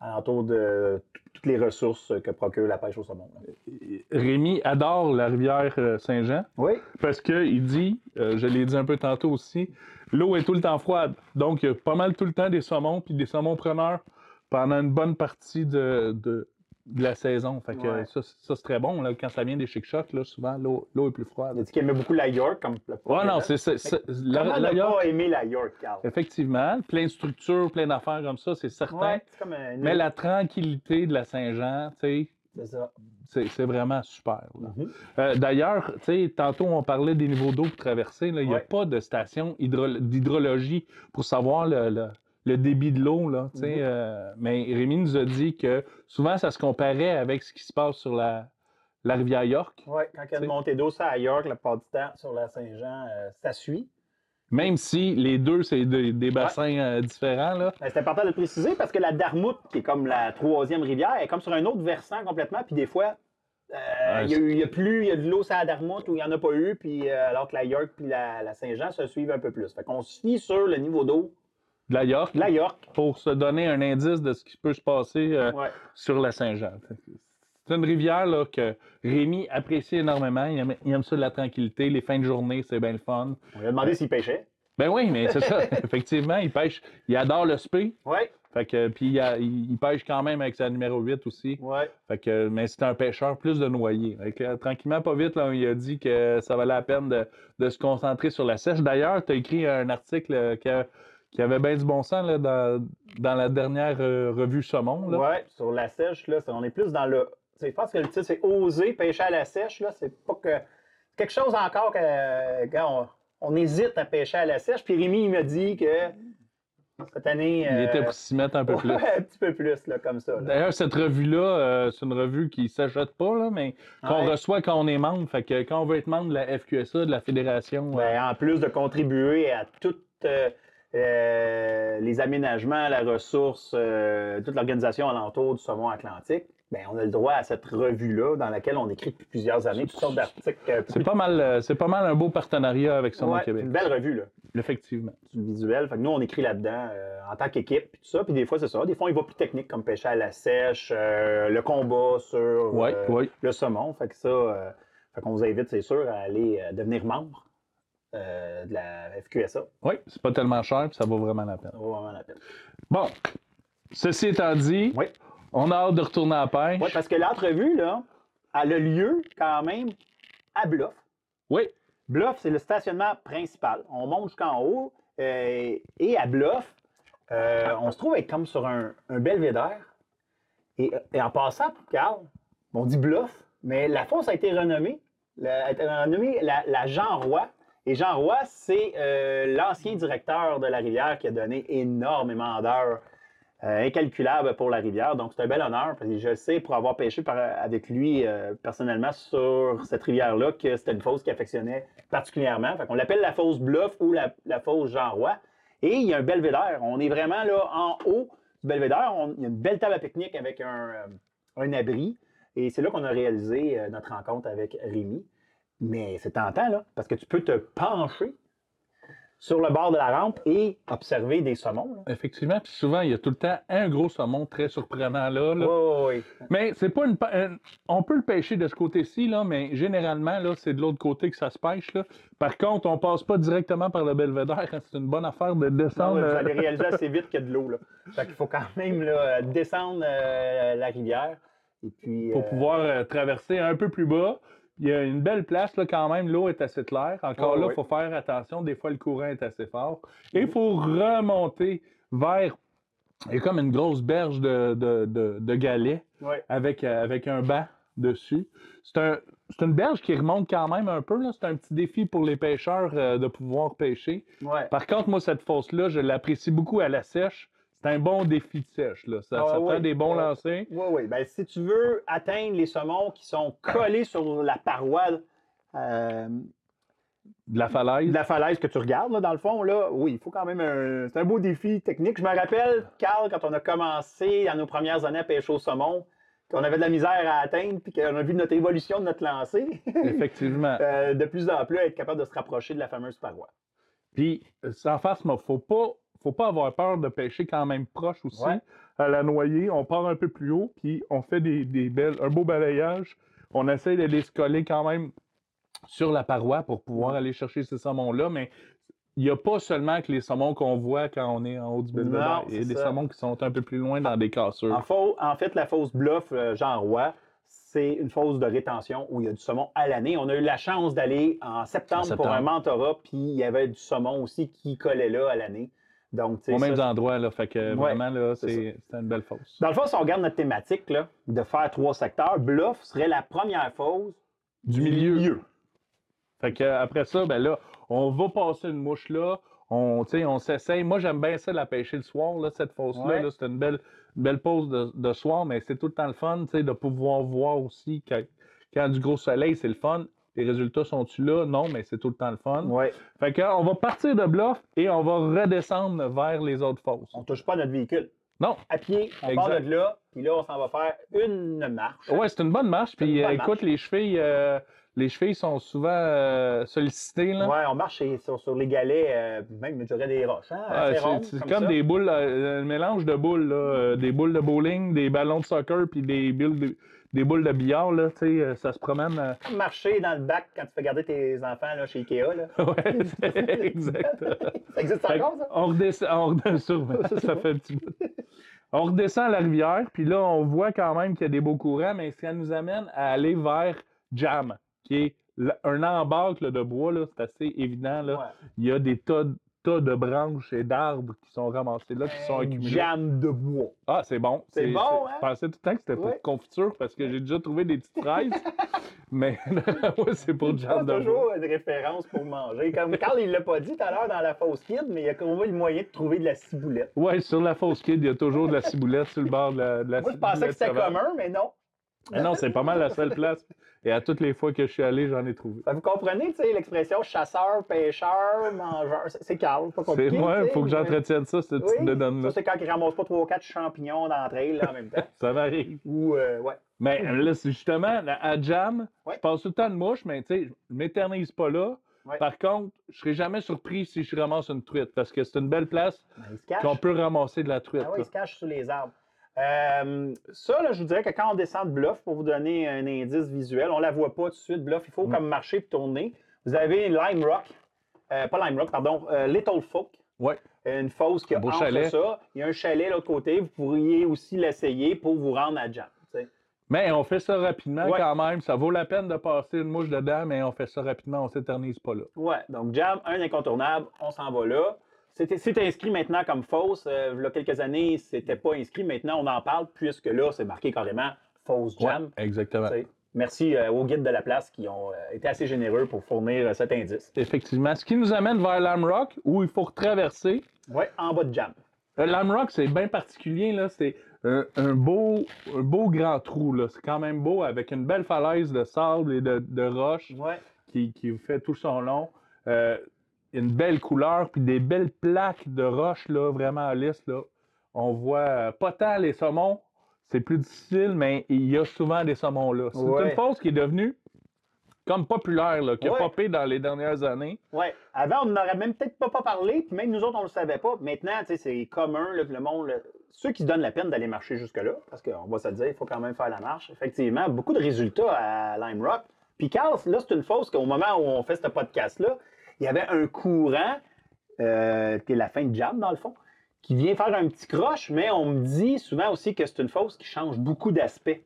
Speaker 2: alentour de toutes les ressources que procure la pêche au saumon.
Speaker 1: Rémi adore la rivière euh, Saint-Jean
Speaker 2: Oui,
Speaker 1: parce qu'il dit, euh, je l'ai dit un peu tantôt aussi, l'eau est tout le temps froide. Donc, il y a pas mal tout le temps des saumons, puis des saumons preneurs pendant une bonne partie de, de, de la saison. Fait que
Speaker 2: Ouais.
Speaker 1: ça, ça, c'est très bon. Là, quand ça vient des chic-chocs, là, souvent, l'eau est plus froide.
Speaker 2: il dit qu'il aimait beaucoup la York comme le
Speaker 1: Ouais, non, c'est la, York,
Speaker 2: pas aimer la York, Carl?
Speaker 1: effectivement, plein de structures, plein d'affaires comme ça, c'est certain.
Speaker 2: Ouais, c'est comme un...
Speaker 1: Mais la tranquillité de la Saint-Jean, tu sais,
Speaker 2: C'est ça.
Speaker 1: c'est vraiment super.
Speaker 2: Mhm.
Speaker 1: Euh, D'ailleurs, tu sais, tantôt on parlait des niveaux d'eau pour traverser. Il n'y a pas de station hydro- d'hydrologie pour savoir le, le- le débit de l'eau. là, tu sais,
Speaker 2: Mhm.
Speaker 1: euh, mais Rémi nous a dit que souvent ça se comparait avec ce qui se passe sur la, la rivière York.
Speaker 2: Ouais, quand il y a une montée d'eau, ça à York, la plupart du temps, sur la Saint-Jean, euh, ça suit.
Speaker 1: Même si les deux, c'est des, des bassins euh, différents. Là.
Speaker 2: Ben, c'est important de le préciser parce que la Darmoute, qui est comme la troisième rivière, est comme sur un autre versant complètement. Puis des fois, euh,
Speaker 1: Ouais,
Speaker 2: il y, a eu- il y a plus, il y a de l'eau sur la Darmoute où il n'y en a pas eu, puis alors que la York puis la, la Saint-Jean se suivent un peu plus. Fait qu'on se fie sur le niveau d'eau
Speaker 1: De la York,
Speaker 2: de la York.
Speaker 1: pour se donner un indice de ce qui peut se passer euh,
Speaker 2: Ouais.
Speaker 1: sur la Saint-Jean. Que C'est une rivière là, que Rémi apprécie énormément. Il aime, il aime ça, la tranquillité. Les fins de journée, c'est bien le fun.
Speaker 2: On lui a demandé s'il pêchait.
Speaker 1: Ben oui, mais c'est ça. Effectivement, il pêche. Il adore le spé.
Speaker 2: Ouais,
Speaker 1: Fait que, puis il, pêche quand même avec sa numéro 8 aussi.
Speaker 2: ouais.
Speaker 1: Fait que, mais c'est un pêcheur plus de noyer. Que, tranquillement, pas vite, là, il a dit que ça valait la peine de, de se concentrer sur la sèche. D'ailleurs, tu as écrit un article euh, qui, avait bien du bon sens là, dans, dans la dernière euh, revue Saumon.
Speaker 2: Ouais, sur la sèche, là, on est plus dans le. Je pense que le titre, c'est oser pêcher à la sèche. Là, c'est pas que. c'est quelque chose encore que. euh, on, on hésite à pêcher à la sèche. Puis Rémi, il m'a dit que cette année.
Speaker 1: Il
Speaker 2: euh,
Speaker 1: était pour s'y mettre un peu plus.
Speaker 2: un petit peu plus, là, comme ça.
Speaker 1: D'ailleurs, cette revue-là, euh, c'est une revue qui ne s'achète pas, là, mais qu'on
Speaker 2: Ouais.
Speaker 1: reçoit quand on est membre. Fait que quand on veut être membre de la FQSA, de la Fédération. euh,
Speaker 2: Ben, en plus de contribuer à toutes euh, les aménagements, la ressource, euh, toute l'organisation alentour du saumon atlantique, ben, on a le droit à cette revue-là dans laquelle on écrit depuis plusieurs années toutes sortes d'articles. euh,
Speaker 1: c'est pas mal, c'est pas mal un beau partenariat avec Saumon
Speaker 2: Ouais,
Speaker 1: Québec.
Speaker 2: une belle revue, là.
Speaker 1: Effectivement.
Speaker 2: du visuel. Fait que nous, on écrit là-dedans euh, en tant qu'équipe, puis tout ça. Puis des fois, c'est ça. Des fois, il va plus technique, comme pêcher à la sèche, le combat sur le saumon. Fait que ça, fait qu'on vous invite, c'est sûr, à aller devenir membre euh, de la FQSA.
Speaker 1: Oui, c'est pas tellement cher, puis ça vaut vraiment la peine.
Speaker 2: Ça vaut vraiment la peine.
Speaker 1: Bon, ceci étant dit,
Speaker 2: Oui.
Speaker 1: on a hâte de retourner à la pêche.
Speaker 2: Oui, parce que l'entrevue, là, elle a lieu quand même à Bluff.
Speaker 1: Oui,
Speaker 2: Bluff, c'est le stationnement principal. On monte jusqu'en haut euh, et à Bluff, euh, on se trouve être comme sur un, un belvédère. Et, et en passant, Carl, on dit Bluff, mais la fosse a été renommée. La, a été renommée la, la Jean Roy. Et Jean Roy, c'est euh, l'ancien directeur de la rivière qui a donné énormément d'heures euh, incalculables pour la rivière. Donc, c'est un bel honneur. Parce que je sais, pour avoir pêché avec lui euh, personnellement sur cette rivière-là, que c'était une fosse qu'il affectionnait particulièrement. Qu'on l'appelle la fosse Bluff ou la, fosse Jean Roy. Et il y a un belvédère. On est vraiment là en haut du belvédère. On- il y a une belle table à pique-nique avec un, abri. Et c'est là qu'on a réalisé notre rencontre avec Rémi. Mais c'est tentant, là, parce que tu peux te pencher sur le bord de la rampe et observer des saumons. là.
Speaker 1: effectivement. Puis souvent, il y a tout le temps un gros saumon très surprenant là. là.
Speaker 2: Oui.
Speaker 1: Mais c'est pas une. un- On peut le pêcher de ce côté-ci, là, mais généralement, là, c'est de l'autre côté que ça se pêche. Là. Par contre, on passe pas directement par le belvédère. hein. C'est une bonne affaire de descendre.
Speaker 2: vous
Speaker 1: euh,
Speaker 2: allez réaliser assez vite qu'il y a de l'eau. là. Fait qu'il faut quand même là, descendre euh, la rivière. Et puis,
Speaker 1: pour
Speaker 2: euh,
Speaker 1: pouvoir euh, traverser un peu plus bas. Il y a une belle place, là, quand même. L'eau est assez claire. Encore là, il faut faire attention. Des fois, le courant est assez fort. Et il faut remonter vers. Il y a comme une grosse berge de, de, de, de galets avec, euh, avec un banc dessus. C'est un, une berge qui remonte quand même un peu. C'est un petit défi pour les pêcheurs euh, de pouvoir pêcher.
Speaker 2: Ouais.
Speaker 1: Par contre, moi, cette fosse-là, je l'apprécie beaucoup à la sèche c'est un bon défi de sèche. Là. Ça,
Speaker 2: Ah
Speaker 1: ça
Speaker 2: oui,
Speaker 1: prend des bons lancers.
Speaker 2: Oui, oui. Ben, si tu veux atteindre les saumons qui sont collés sur la paroi euh,
Speaker 1: De la falaise.
Speaker 2: de la falaise que tu regardes, là, dans le fond, là, oui, il faut quand même un. C'est un beau défi technique. Je me rappelle, Carl, quand on a commencé dans nos premières années à pêcher au saumon, qu'on avait de la misère à atteindre, puis qu'on a vu notre évolution de notre lancer,
Speaker 1: Effectivement.
Speaker 2: euh, de plus en plus être capable de se rapprocher de la fameuse paroi.
Speaker 1: Puis, euh, sans face, il faut pas, faut pas avoir peur de pêcher quand même proche aussi.
Speaker 2: Ouais.
Speaker 1: À la noyer, on part un peu plus haut, puis on fait des, des belles, un beau balayage. On essaie de les se coller quand même sur la paroi pour pouvoir aller chercher ces saumons-là, mais il n'y a pas seulement que les saumons qu'on voit quand on est en haut du belvédère.
Speaker 2: Non,
Speaker 1: Il y a des saumons qui sont un peu plus loin dans des cassures.
Speaker 2: En, fait, la fosse bluff euh, Jean Roy, c'est une fosse de rétention où il y a du saumon à l'année. On a eu la chance d'aller en septembre,
Speaker 1: En septembre.
Speaker 2: pour un mentorat, puis il y avait du saumon aussi qui collait là à l'année. Donc, tu sais,
Speaker 1: Au même
Speaker 2: ça,
Speaker 1: endroit, là. Fait que
Speaker 2: Ouais,
Speaker 1: vraiment, là,
Speaker 2: c'est
Speaker 1: une belle fosse.
Speaker 2: Dans le fond, si on regarde notre thématique là, de faire trois secteurs, bluff serait la première fosse
Speaker 1: Du milieu. Fait que après ça, ben là, on va passer une mouche là. On, on s'essaye. Moi, j'aime bien ça de la pêcher le soir, là, cette fosse-là.
Speaker 2: Ouais.
Speaker 1: là. c'est une belle, une belle pause de, de soir, mais c'est tout le temps le fun, tu sais, de pouvoir voir aussi quand, quand du gros soleil, c'est le fun. Les résultats sont-tu là? Non, mais c'est tout le temps le fun.
Speaker 2: Ouais.
Speaker 1: Fait que, on va partir de bluff et on va redescendre vers les autres fosses.
Speaker 2: On touche pas à notre véhicule.
Speaker 1: Non.
Speaker 2: À pied, on
Speaker 1: Exact.
Speaker 2: part de là, puis là, on s'en va faire une marche.
Speaker 1: Ouais, c'est une bonne marche. Puis, euh,
Speaker 2: marche.
Speaker 1: écoute, les chevilles, euh, les chevilles sont souvent euh, sollicitées.
Speaker 2: Ouais, on marche sur, les galets, même, je dirais des roches. Hein,
Speaker 1: Ah, c'est-
Speaker 2: comme
Speaker 1: comme, des boules, un mélange de boules, là, des boules de bowling, des ballons de soccer, puis des, bulles de- des boules de billard, là, tu sais, euh, ça se promène. euh,
Speaker 2: marcher dans le bac quand tu fais garder tes enfants là, chez Ikea. Là.
Speaker 1: Ouais, exact.
Speaker 2: Ça existe encore, ça?
Speaker 1: on redescend, on redescend, ça fait un petit bout. On redescend à la rivière, puis là, on voit quand même qu'il y a des beaux courants, mais ça nous amène à aller vers Jam, qui est un embarque là, de bois, là, c'est assez évident. Là.
Speaker 2: Ouais.
Speaker 1: Il y a des tas, de- tas de branches et d'arbres qui sont ramassés là, qui sont accumulés.
Speaker 2: jam de bois.
Speaker 1: Ah, c'est bon.
Speaker 2: C'est bon, hein?
Speaker 1: Je pensais tout le temps que c'était pour
Speaker 2: Ouais.
Speaker 1: confiture parce que j'ai déjà trouvé des petites fraises. mais moi, c'est pour
Speaker 2: Il y
Speaker 1: jam
Speaker 2: a
Speaker 1: de bois.
Speaker 2: toujours une référence pour manger. Comme Carl, il l'a pas dit tout à l'heure dans la fausse kid, mais il a trouvé le moyen de trouver de la ciboulette.
Speaker 1: Ouais, sur la fausse kid, il y a toujours de la ciboulette sur le bord de la, de la
Speaker 2: Moi, je pensais que c'était commun, mais non.
Speaker 1: Ah non, c'est pas mal la seule place. Et à toutes les fois que je suis allé, j'en ai trouvé.
Speaker 2: Vous comprenez, l'expression chasseur, pêcheur, mangeur. C'est c'est Carl, pas
Speaker 1: C'est
Speaker 2: compliqué.
Speaker 1: moi,
Speaker 2: tu
Speaker 1: il faut que j'entretienne ça, ce type de donne-là.
Speaker 2: Ça, c'est quand il ramasse pas 3 ou 4 champignons elles là, en même temps.
Speaker 1: Ça m'arrive.
Speaker 2: Ou, euh, ouais.
Speaker 1: Mais là, c'est justement, à Jam, je passe tout le temps de mouche, mais tu sais, je m'éternise pas là. Par contre, je serai jamais surpris si je ramasse une truite parce que c'est une belle place
Speaker 2: Ben,
Speaker 1: qu'on peut ramasser de la truite.
Speaker 2: Ah oui,
Speaker 1: là.
Speaker 2: il se cache sous les arbres. Euh, ça, là, je vous dirais que quand on descend de bluff, pour vous donner un indice visuel, on la voit pas tout de suite, bluff, il faut
Speaker 1: Mm.
Speaker 2: comme marcher et tourner. Vous avez Lime Rock, euh, pas Lime Rock, pardon, euh, Little Folk,
Speaker 1: Ouais.
Speaker 2: une fosse qui
Speaker 1: Un beau
Speaker 2: entre
Speaker 1: chalet.
Speaker 2: ça. Il y a un chalet de l'autre côté, vous pourriez aussi l'essayer pour vous rendre à Jam.
Speaker 1: Mais on fait ça rapidement
Speaker 2: Ouais.
Speaker 1: quand même. Ça vaut la peine de passer une mouche dedans, mais on fait ça rapidement, on s'éternise pas là.
Speaker 2: Ouais, donc Jam, un incontournable, on s'en va là. C'était- C'est inscrit maintenant comme fausse. Euh, il y a quelques années, c'était pas inscrit. Maintenant, on en parle puisque là, c'est marqué carrément fausse Jam.
Speaker 1: Ouais, exactement.
Speaker 2: Merci euh, aux guides de la place qui ont euh, été assez généreux pour fournir cet indice.
Speaker 1: Effectivement. Ce qui nous amène vers Lamrock, où il faut retraverser.
Speaker 2: Oui, en bas de jam.
Speaker 1: Lamrock, c'est bien particulier. là. C'est un, un beau, un beau grand trou. C'est quand même beau, avec une belle falaise de sable et de, de roches
Speaker 2: Ouais.
Speaker 1: qui, qui fait tout son long. Une belle couleur, puis des belles plaques de roches, là, vraiment lisses. Là. On voit euh, pas tant les saumons, c'est plus difficile, mais il y a souvent des saumons là. C'est
Speaker 2: Ouais.
Speaker 1: une fosse qui est devenue comme populaire, là, qui a popé dans les dernières années.
Speaker 2: Ouais. Avant, on n'aurait même peut-être pas, pas parlé, puis même nous autres, on ne le savait pas. Maintenant, c'est commun là, que le monde. là, ceux qui se donnent la peine d'aller marcher jusque-là, parce qu'on va se le dire, il faut quand même faire la marche. Effectivement, beaucoup de résultats à Lime Rock. Puis Carl, là, c'est une fausse qu'au moment où on fait ce podcast-là, il y avait un courant, euh, qui est la fin de jam, dans le fond, qui vient faire un petit croche, mais on me dit souvent aussi que c'est une fausse qui change beaucoup d'aspect.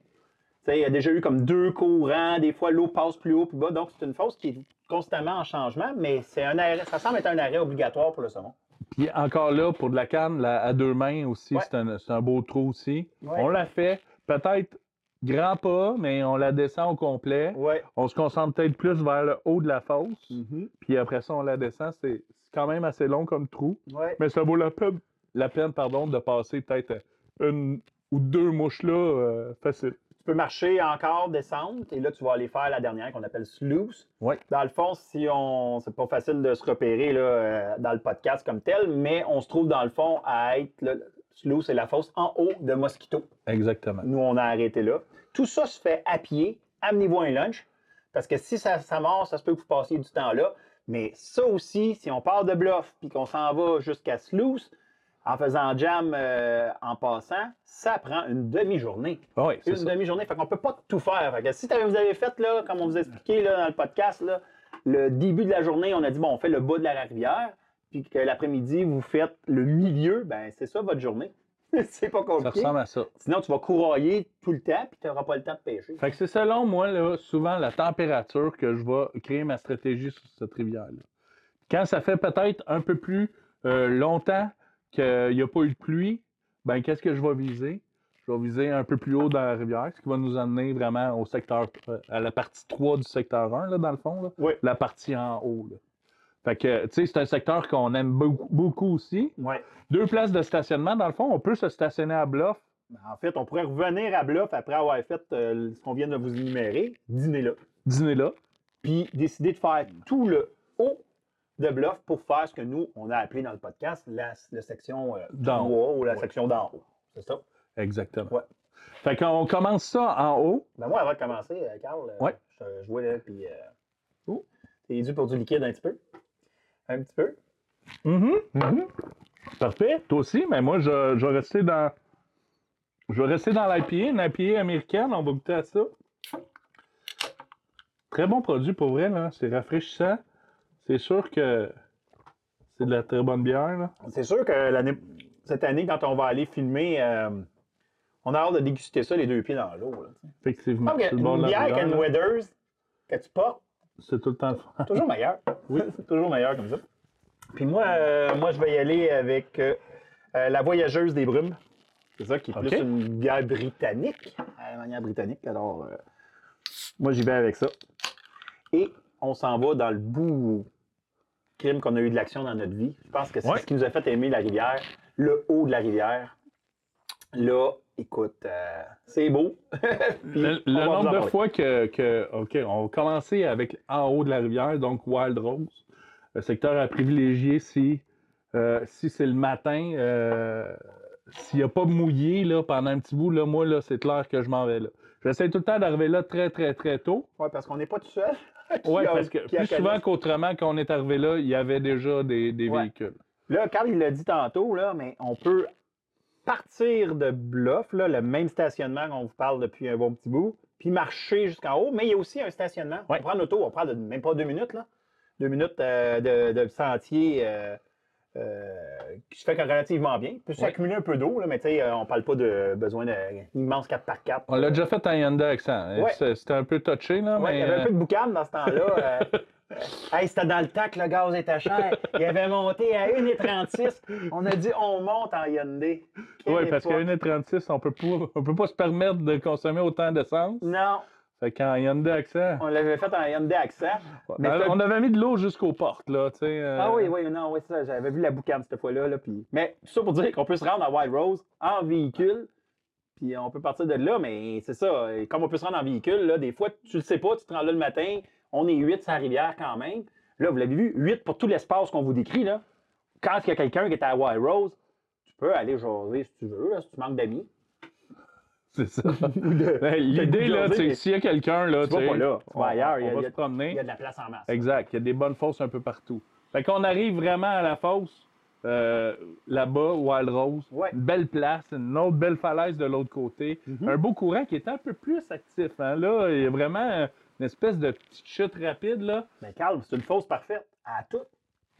Speaker 2: Il y a déjà eu comme deux courants, des fois l'eau passe plus haut, plus bas, donc c'est une fosse qui est constamment en changement, mais c'est un arrêt, ça semble être un arrêt obligatoire pour le saumon.
Speaker 1: Puis encore là, pour de la canne, à deux mains aussi,
Speaker 2: Ouais.
Speaker 1: c'est un, un beau trou aussi.
Speaker 2: Ouais.
Speaker 1: On l'a fait, peut-être grand pas, mais on la descend au complet.
Speaker 2: Ouais.
Speaker 1: On se concentre peut-être plus vers le haut de la fosse. Puis après ça, on la descend. C'est c'est quand même assez long comme trou.
Speaker 2: Ouais.
Speaker 1: Mais ça vaut la peine la peine pardon, de passer peut-être une ou deux mouches là euh, facile.
Speaker 2: Tu peux marcher encore, descendre, et là, tu vas aller faire la dernière qu'on appelle sluice.
Speaker 1: Ouais.
Speaker 2: Dans le fond, si on. C'est pas facile de se repérer là, euh, dans le podcast comme tel, mais on se trouve dans le fond à être. Là, sluice, c'est la fosse en haut de Mosquito.
Speaker 1: Exactement.
Speaker 2: Nous, on a arrêté là. Tout ça se fait à pied. Amenez-vous un lunch. Parce que si ça, ça mord, ça se peut que vous passiez du temps là. Mais ça aussi, si on part de Bluff puis qu'on s'en va jusqu'à Sluice, en faisant jam euh, en passant, ça prend une demi-journée.
Speaker 1: Ah oui, c'est
Speaker 2: Une demi-journée. Fait qu'on peut pas tout faire. Fait que si vous avez fait, là, comme on vous a expliqué là, dans le podcast, là, le début de la journée, on a dit, bon, on fait le bas de la rivière, puis que l'après-midi, vous faites le milieu, ben c'est ça votre journée. c'est pas
Speaker 1: Ça
Speaker 2: compliqué.
Speaker 1: ressemble à ça.
Speaker 2: Sinon, tu vas courailler tout le temps, puis tu n'auras pas le temps de pêcher.
Speaker 1: Fait que c'est selon moi, là, souvent, la température que je vais créer ma stratégie sur cette rivière-là. Quand ça fait peut-être un peu plus euh, longtemps qu'il n'y a pas eu de pluie, ben qu'est-ce que je vais viser? Je vais viser un peu plus haut dans la rivière, ce qui va nous amener vraiment au secteur, euh, à la partie 3 du secteur 1, là, dans le fond. là.
Speaker 2: Oui.
Speaker 1: La partie en haut. là. Fait que, tu sais, c'est un secteur qu'on aime beaucoup, aussi.
Speaker 2: Ouais.
Speaker 1: Deux places de stationnement, dans le fond, on peut se stationner à Bluff,
Speaker 2: Ben, En fait, on pourrait revenir à Bluff après avoir fait euh, ce qu'on vient de vous énumérer, dîner là,
Speaker 1: dîner là.
Speaker 2: puis décider de faire tout le haut de Bluff pour faire ce que nous, on a appelé dans le podcast la, la section euh,
Speaker 1: D'en
Speaker 2: 3 ou la
Speaker 1: Ouais.
Speaker 2: section d'en haut. C'est ça?
Speaker 1: Exactement.
Speaker 2: Ouais.
Speaker 1: Fait qu'on commence ça en haut.
Speaker 2: Ben moi, avant de commencer, euh, Carl, euh,
Speaker 1: Ouais.
Speaker 2: je, vois là, puis... Euh... T'es dû pour du liquide un petit peu? Un petit peu?
Speaker 1: Mhm. Parfait. Toi aussi, mais moi, je, je vais rester dans. Je vais rester dans l'IPA, une IPA américaine. On va goûter à ça. Très bon produit pour vrai, là. C'est rafraîchissant. C'est sûr que c'est de la très bonne bière, là.
Speaker 2: C'est sûr que l'année, cette année, quand on va aller filmer, euh, on a hâte de déguster ça les deux pieds dans l'eau.
Speaker 1: Effectivement.
Speaker 2: Ah, une bière avec une. Weathers que tu portes,
Speaker 1: C'est tout le temps
Speaker 2: toujours meilleur. oui, c'est toujours meilleur comme ça. Puis moi, euh, moi, je vais y aller avec euh, euh, la Voyageuse des Brumes. C'est ça qui est plus une bière britannique, à la manière britannique. Alors, euh, moi, j'y vais avec ça. Et on s'en va dans le bout crime qu'on a eu de l'action dans notre vie. Je pense que c'est
Speaker 1: Ouais.
Speaker 2: ce qui nous a fait aimer la rivière, le haut de la rivière. Là, écoute, euh, c'est beau.
Speaker 1: Le, nombre de fois que, que- OK, on va commencer avec en haut de la rivière, donc Wild Rose. Le secteur à privilégier si, euh, si c'est le matin, euh, s'il n'y a pas mouillé là, pendant un petit bout, là, moi, là, c'est clair que je m'en vais là. J'essaie tout le temps d'arriver là très, très, très tôt.
Speaker 2: Ouais, parce qu'on n'est pas tout seul.
Speaker 1: Oui, parce que plus souvent qu'autrement, quand on est arrivé là, il y avait déjà des, des
Speaker 2: Ouais.
Speaker 1: véhicules.
Speaker 2: Là, Carl, il l'a dit tantôt, là, mais on peut partir de Bluff, là, le même stationnement qu'on vous parle depuis un bon petit bout, puis marcher jusqu'en haut, mais il y a aussi un stationnement.
Speaker 1: Ouais.
Speaker 2: On prend l'auto, on prend de- même pas deux minutes, là. Deux minutes euh, de, de sentier euh, euh, qui se fait relativement bien. Il peut
Speaker 1: Ouais.
Speaker 2: s'accumuler un peu d'eau, mais tu sais, euh, on parle pas de besoin d'un immense 4x4.
Speaker 1: On l'a déjà fait en Hyundai Accent.
Speaker 2: Ouais.
Speaker 1: C'est- C'était un peu touché, là,
Speaker 2: Ouais,
Speaker 1: mais...
Speaker 2: il y avait un
Speaker 1: euh,
Speaker 2: peu de boucan dans ce temps-là. euh, euh, hey, c'était dans le temps que le gaz était cher. Il avait monté à 1,36. On a dit on monte en Hyundai.
Speaker 1: Oui, parce qu'à
Speaker 2: époque.
Speaker 1: 1,36, on on peut pas se permettre de consommer autant d'essence.
Speaker 2: Non,
Speaker 1: Fait qu'en Hyundai Accent,
Speaker 2: on l'avait fait en Hyundai Accent. Mais un-
Speaker 1: on avait mis de l'eau jusqu'aux portes, là, tu sais. euh,
Speaker 2: Ah oui, oui, non, oui, ça. J'avais vu la boucane cette fois-là. Là, puis... Mais tout ça pour dire qu'on peut se rendre à Wild Rose en véhicule. Puis on peut partir de là, mais c'est ça. Comme on peut se rendre en véhicule, là, des fois, tu le sais pas, tu te rends là le matin, on est 8 sur la rivière quand même. Là, vous l'avez vu, 8 pour tout l'espace qu'on vous décrit. Là. Quand il y a quelqu'un qui est à Wild Rose, tu peux aller jaser si tu veux, là, si tu manques d'amis.
Speaker 1: C'est ça. Ben, L'idée, là, c'est que s'il y a quelqu'un, là,
Speaker 2: tu
Speaker 1: sais,
Speaker 2: là,
Speaker 1: on-
Speaker 2: ailleurs, il y a-
Speaker 1: On
Speaker 2: y
Speaker 1: va
Speaker 2: a-
Speaker 1: se promener.
Speaker 2: Il y a de la place en masse.
Speaker 1: Exact. Il y a des bonnes fosses un peu partout. Fait qu'on arrive vraiment à la fosse, euh, là-bas, Wild Rose.
Speaker 2: Ouais.
Speaker 1: Une belle place, une autre belle falaise de l'autre côté.
Speaker 2: Mhm.
Speaker 1: Un beau courant qui est un peu plus actif. hein. Là, il y a vraiment une espèce de petite chute rapide, là.
Speaker 2: Mais Carl, c'est une fosse parfaite à tout.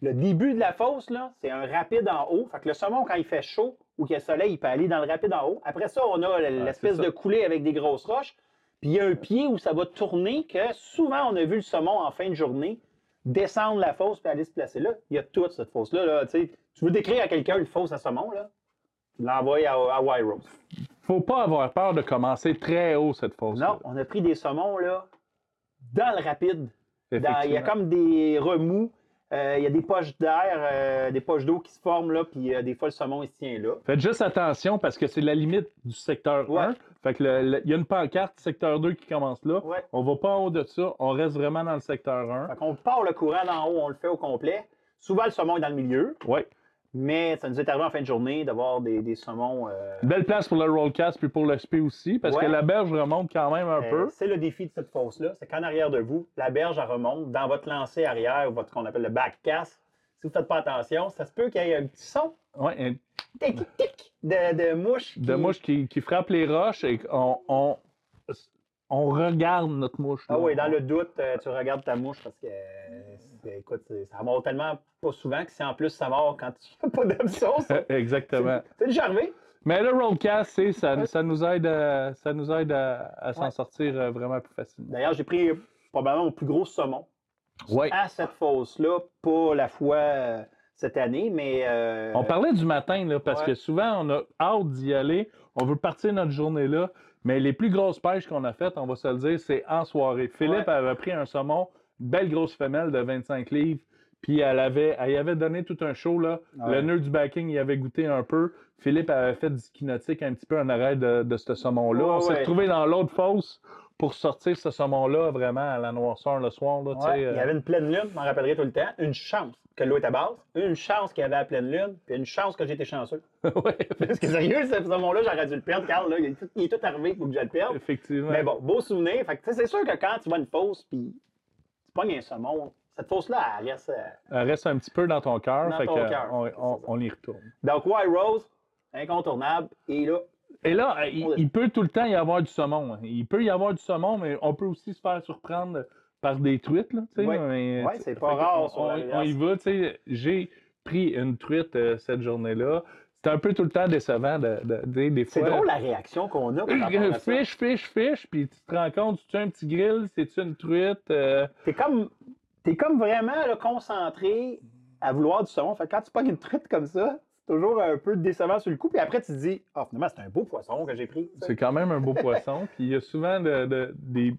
Speaker 2: Le début de la fosse, là, c'est un rapide en haut. Fait que le saumon, quand il fait chaud ou qu'il y a soleil, il peut aller dans le rapide en haut. Après ça, on a l'espèce de coulée avec des grosses roches. Puis il y a un pied où ça va tourner que souvent, on a vu le saumon en fin de journée descendre la fosse puis aller se placer là. Il y a toute cette fosse-là. Là, tu veux décrire à quelqu'un une fosse à saumon, là? Tu l'envoies à, à White Rose.
Speaker 1: Faut pas avoir peur de commencer très haut, cette fosse.
Speaker 2: Non, on a pris des saumons là, dans le rapide. Dans- il y a comme des remous Il y a des poches d'air, euh, des poches d'eau qui se forment là, puis euh, des fois le saumon il se tient là.
Speaker 1: Faites juste attention parce que c'est la limite du secteur
Speaker 2: Ouais.
Speaker 1: 1. Fait que il y a une pancarte secteur 2 qui commence là.
Speaker 2: Ouais.
Speaker 1: On va pas en haut de ça, on reste vraiment dans le secteur 1.
Speaker 2: Fait qu'on part le courant d'en haut, on le fait au complet. Souvent le saumon est dans le milieu,
Speaker 1: Ouais.
Speaker 2: Mais ça nous est arrivé en fin de journée d'avoir des, des saumons. euh,
Speaker 1: belle place pour le rollcast puis pour le spé aussi parce
Speaker 2: Ouais.
Speaker 1: que la berge remonte quand même un
Speaker 2: Euh,
Speaker 1: peu.
Speaker 2: C'est le défi de cette fosse-là, c'est qu'en arrière de vous, la berge elle remonte dans votre lancée arrière, ou votre qu'on appelle le backcast. Si vous ne faites pas attention, ça se peut qu'il y ait un petit son
Speaker 1: Ouais, un-
Speaker 2: tic, tic, tic, de, de mouche.
Speaker 1: de
Speaker 2: qui-
Speaker 1: mouche qui, qui frappe les roches et on, on, on regarde notre mouche.
Speaker 2: Ah oui, dans le doute, euh, tu regardes ta mouche parce que, euh, c'est- écoute, c'est- ça mord tellement pas souvent que si en plus ça mord quand tu n'as pas ça-
Speaker 1: Exactement.
Speaker 2: c'est déjà arrivé.
Speaker 1: Mais le rollcast, c'est- ça, ça nous aide, à, ça nous aide à, s'en
Speaker 2: Ouais.
Speaker 1: sortir euh, vraiment plus facilement.
Speaker 2: D'ailleurs, j'ai pris probablement mon plus gros saumon
Speaker 1: Ouais.
Speaker 2: à cette fosse-là, pas la fois euh, cette année, mais. euh,
Speaker 1: On parlait du matin, là, parce
Speaker 2: Ouais.
Speaker 1: que souvent, on a hâte d'y aller. On veut partir notre journée là. Mais les plus grosses pêches qu'on a faites, on va se le dire, c'est en soirée. Philippe
Speaker 2: Ouais.
Speaker 1: avait pris un saumon, belle grosse femelle de 25 livres, puis elle avait, elle y avait donné tout un show. Là.
Speaker 2: Ouais.
Speaker 1: Le nœud du backing, il avait goûté un peu. Philippe avait fait du ski nautique un petit peu en arrêt de, de ce saumon-là.
Speaker 2: Ouais,
Speaker 1: on s'est retrouvé dans l'autre fosse pour sortir ce saumon-là vraiment à la noirceur le soir. Là,
Speaker 2: ouais, Il y
Speaker 1: euh,
Speaker 2: avait une pleine lune, je m'en rappellerai tout le temps. Une chance que l'eau était basse, une chance qu'il y avait la pleine lune, puis une chance que j'étais chanceux.
Speaker 1: ouais,
Speaker 2: Parce que sérieux, ce saumon-là, j'aurais dû le perdre. Carl, là, il, est tout, il est tout arrivé pour que je le perde.
Speaker 1: effectivement.
Speaker 2: Mais bon, beau souvenir. Fait c'est sûr que quand tu vas à une fosse, puis tu pognes un saumon, cette fosse-là, elle reste. euh,
Speaker 1: Elle reste un petit peu dans ton cœur.
Speaker 2: Dans
Speaker 1: fait
Speaker 2: ton cœur,
Speaker 1: on, on- on y retourne.
Speaker 2: Donc, White Rose, incontournable. Et là,
Speaker 1: Et là, il, peut tout le temps y avoir du saumon. hein. Il peut y avoir du saumon, mais on peut aussi se faire surprendre par des truites. Sais,
Speaker 2: Ouais. c'est pas rare
Speaker 1: On, on- on y va. J'ai pris une truite euh, cette journée-là. C'était un peu tout le temps décevant de, de- de- des
Speaker 2: c'est drôle la réaction qu'on a. par.
Speaker 1: Fiche, fiche, fiche, puis tu te rends compte, tu un petit grill, c'est-tu une truite? euh,
Speaker 2: T'es comme, t'es comme vraiment là, concentré à vouloir du saumon. Fait que quand tu pognes une truite comme ça, c'est toujours un peu décevant sur le coup. Puis après, tu te dis, ah, finalement, c'est un beau poisson que j'ai pris.
Speaker 1: C'est quand même un beau poisson. Puis il y a souvent de, de- des,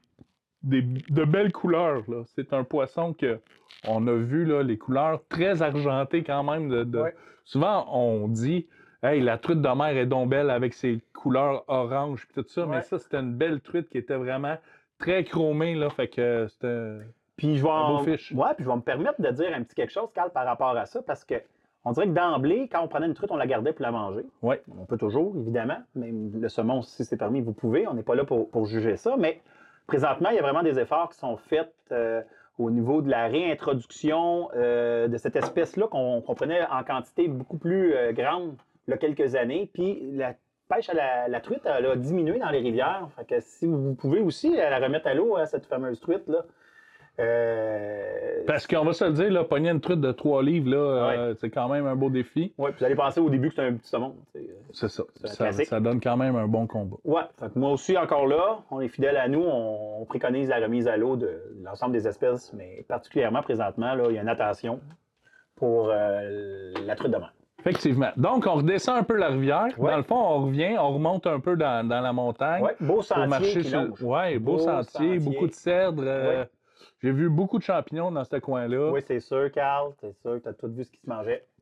Speaker 1: des- de belles couleurs. là. C'est un poisson que on a vu là, les couleurs très argentées quand même. De, de-
Speaker 2: Ouais.
Speaker 1: Souvent, on dit Hey, la truite de mer est donc belle avec ses couleurs orange puis tout ça. Mais ça, c'était une belle truite qui était vraiment très chromée. Là, fait que c'était.
Speaker 2: Puis je vais, en-. Ouais, puis je vais me permettre de dire un petit quelque chose, Carl, par rapport à ça, parce que on dirait que d'emblée, quand on prenait une truite, on la gardait pour la manger.
Speaker 1: Ouais.
Speaker 2: On peut toujours, évidemment. Même le saumon, si c'est permis, vous pouvez. On n'est pas là pour, pour juger ça. Mais présentement, il y a vraiment des efforts qui sont faits euh, au niveau de la réintroduction euh, de cette espèce-là qu'on prenait en quantité beaucoup plus euh, grande il y a quelques années. Puis la pêche à la, la truite, elle a diminué dans les rivières. Fait que si vous pouvez aussi la remettre à l'eau, hein, cette fameuse truite-là. Euh,
Speaker 1: Parce qu'on va se le dire, là, pogner une truite de 3 livres, là, euh, c'est quand même un beau défi.
Speaker 2: Ouais, puis vous allez penser au début que c'était un petit saumon. sais.
Speaker 1: C'est ça.
Speaker 2: C'est
Speaker 1: Ça, donne quand même un bon combat.
Speaker 2: Que moi aussi, encore là, on est fidèle à nous. On, on préconise la remise à l'eau de l'ensemble des espèces, mais particulièrement présentement, là, il y a une attention pour euh, la truite de mer.
Speaker 1: Effectivement. Donc, on redescend un peu la rivière.
Speaker 2: Ouais.
Speaker 1: Dans le fond, on revient, on remonte un peu dans, dans la montagne.
Speaker 2: Ouais, beau sentier.
Speaker 1: Ouais, beau,
Speaker 2: Beau
Speaker 1: sentier,
Speaker 2: sentier.
Speaker 1: beaucoup de cèdres. euh,
Speaker 2: Ouais.
Speaker 1: J'ai vu beaucoup de champignons dans ce coin-là.
Speaker 2: Oui, c'est sûr, Carl. C'est sûr que tu as tout vu ce qui se mangeait.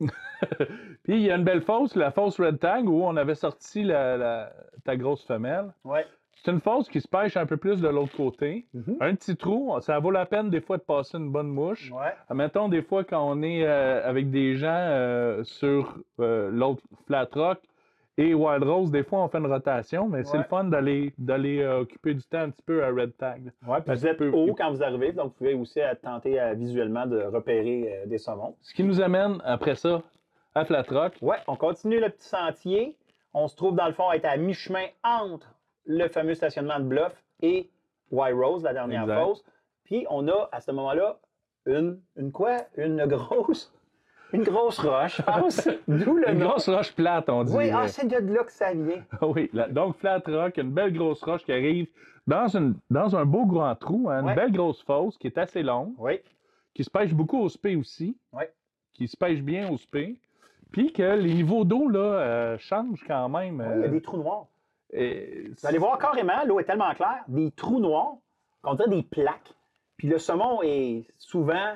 Speaker 1: Puis il y a une belle fosse, la fosse Red Tag, où on avait sorti la, la- ta grosse femelle.
Speaker 2: Ouais.
Speaker 1: C'est une fosse qui se pêche un peu plus de l'autre côté.
Speaker 2: Mhm.
Speaker 1: Un petit trou, ça vaut la peine des fois de passer une bonne mouche.
Speaker 2: Ouais.
Speaker 1: Mettons des fois quand on est euh, avec des gens euh, sur euh, l'autre Flat Rock et Wild Rose, des fois on fait une rotation, mais c'est le fun d'aller d'aller euh, occuper du temps un petit peu à Red Tag.
Speaker 2: Puis vous êtes
Speaker 1: que-
Speaker 2: haut quand vous arrivez, donc vous pouvez aussi tenter euh, visuellement de repérer euh, des saumons.
Speaker 1: Ce qui nous amène après ça à Flat Rock.
Speaker 2: Ouais, on continue le petit sentier. On se trouve dans le fond à être à mi-chemin entre le fameux stationnement de Bluff et White Rose, la dernière fosse. Puis on a à ce moment-là une, une quoi? Une grosse, une grosse roche, je pense. D'où le
Speaker 1: Une
Speaker 2: nom.
Speaker 1: grosse roche plate, on dit.
Speaker 2: Oui, ah, c'est de là que ça vient.
Speaker 1: oui, la- donc Flat Rock, une belle grosse roche qui arrive dans, une, dans un beau grand trou, hein, une
Speaker 2: Ouais.
Speaker 1: belle grosse fosse qui est assez longue,
Speaker 2: Oui,
Speaker 1: qui se pêche beaucoup au spé aussi,
Speaker 2: Ouais.
Speaker 1: qui se pêche bien au spé, puis que les niveaux d'eau là, euh, changent quand même.
Speaker 2: Oui, il y a
Speaker 1: euh,
Speaker 2: des trous noirs.
Speaker 1: et
Speaker 2: Vous allez voir carrément, l'eau est tellement claire, des trous noirs, qu'on dirait des plaques. Puis le saumon est souvent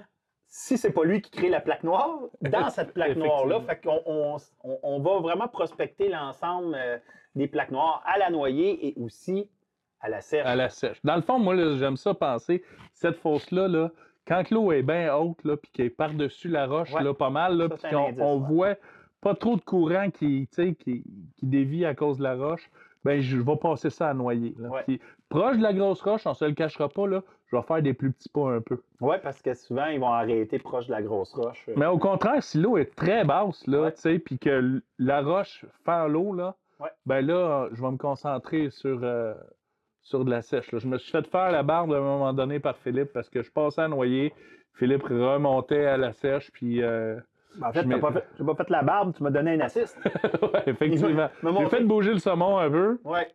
Speaker 2: si c'est pas lui qui crée la plaque noire, dans cette plaque noire-là,
Speaker 1: Effectivement.
Speaker 2: fait qu'on on, on- on va vraiment prospecter l'ensemble euh, des plaques noires à la noyée et aussi à la sèche.
Speaker 1: à la sèche. Dans le fond, moi, j'aime ça penser, cette fosse-là, là, quand l'eau est bien haute, là, puis qu'elle est par-dessus la roche,
Speaker 2: Ouais.
Speaker 1: là, pas mal, puis qu'on
Speaker 2: ouais.
Speaker 1: voit pas trop de courant qui, qui, qui dévie à cause de la roche, ben je vais passer ça à noyer. là.
Speaker 2: Ouais.
Speaker 1: Puis, proche de la grosse roche, on se le cachera pas, là, je vais faire des plus petits pas un peu.
Speaker 2: Oui, parce que souvent, ils vont arrêter proche de la grosse roche.
Speaker 1: Mais au contraire, si l'eau est très basse, là,
Speaker 2: Ouais.
Speaker 1: tu sais, puis que la roche fend l'eau, là,
Speaker 2: Ouais.
Speaker 1: ben là, je vais me concentrer sur, euh, sur de la sèche. là. Je me suis fait faire la barbe à un moment donné par Philippe parce que je passais à noyer. Philippe remontait à la sèche, puis euh,
Speaker 2: Ben, en fait,
Speaker 1: Je
Speaker 2: n'as pas, fait- t'as pas fait la barbe, tu m'as donné un assist.
Speaker 1: ouais, effectivement. J'ai fait bouger le saumon un peu.
Speaker 2: Ouais.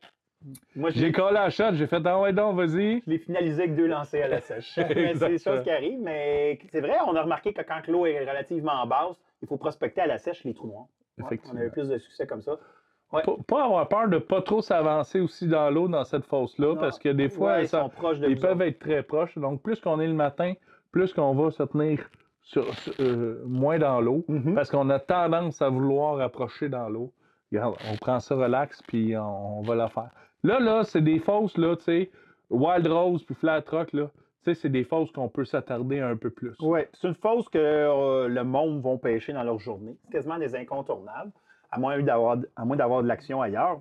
Speaker 1: J'ai collé la shot, j'ai fait Ah ouais, donc, vas-y.
Speaker 2: je l'ai finalisé avec deux lancers à la sèche. c'est des choses qui arrivent. Mais c'est vrai, on a remarqué que quand l'eau est relativement basse, il faut prospecter à la sèche les trous noirs. Ouais, on a eu plus de succès comme ça.
Speaker 1: Pas, pas avoir peur de pas trop s'avancer aussi dans l'eau dans cette fosse-là, parce que des fois,
Speaker 2: Ouais, ils sont proches de
Speaker 1: ils peuvent
Speaker 2: autres.
Speaker 1: être très proches. Donc, plus qu'on est le matin, plus qu'on va se tenir sur- euh, moins dans l'eau,
Speaker 2: Mhm.
Speaker 1: parce qu'on a tendance à vouloir approcher dans l'eau. Regarde, on prend ça relax, puis on, on va la faire. Là, là, c'est des fosses, là, tu sais, Wild Rose puis Flat Rock, là, tu sais, c'est des fosses qu'on peut s'attarder un peu plus.
Speaker 2: Oui, c'est une fosse que euh, le monde vont pêcher dans leur journée. C'est quasiment des incontournables, à moins d'avoir, de l'action ailleurs.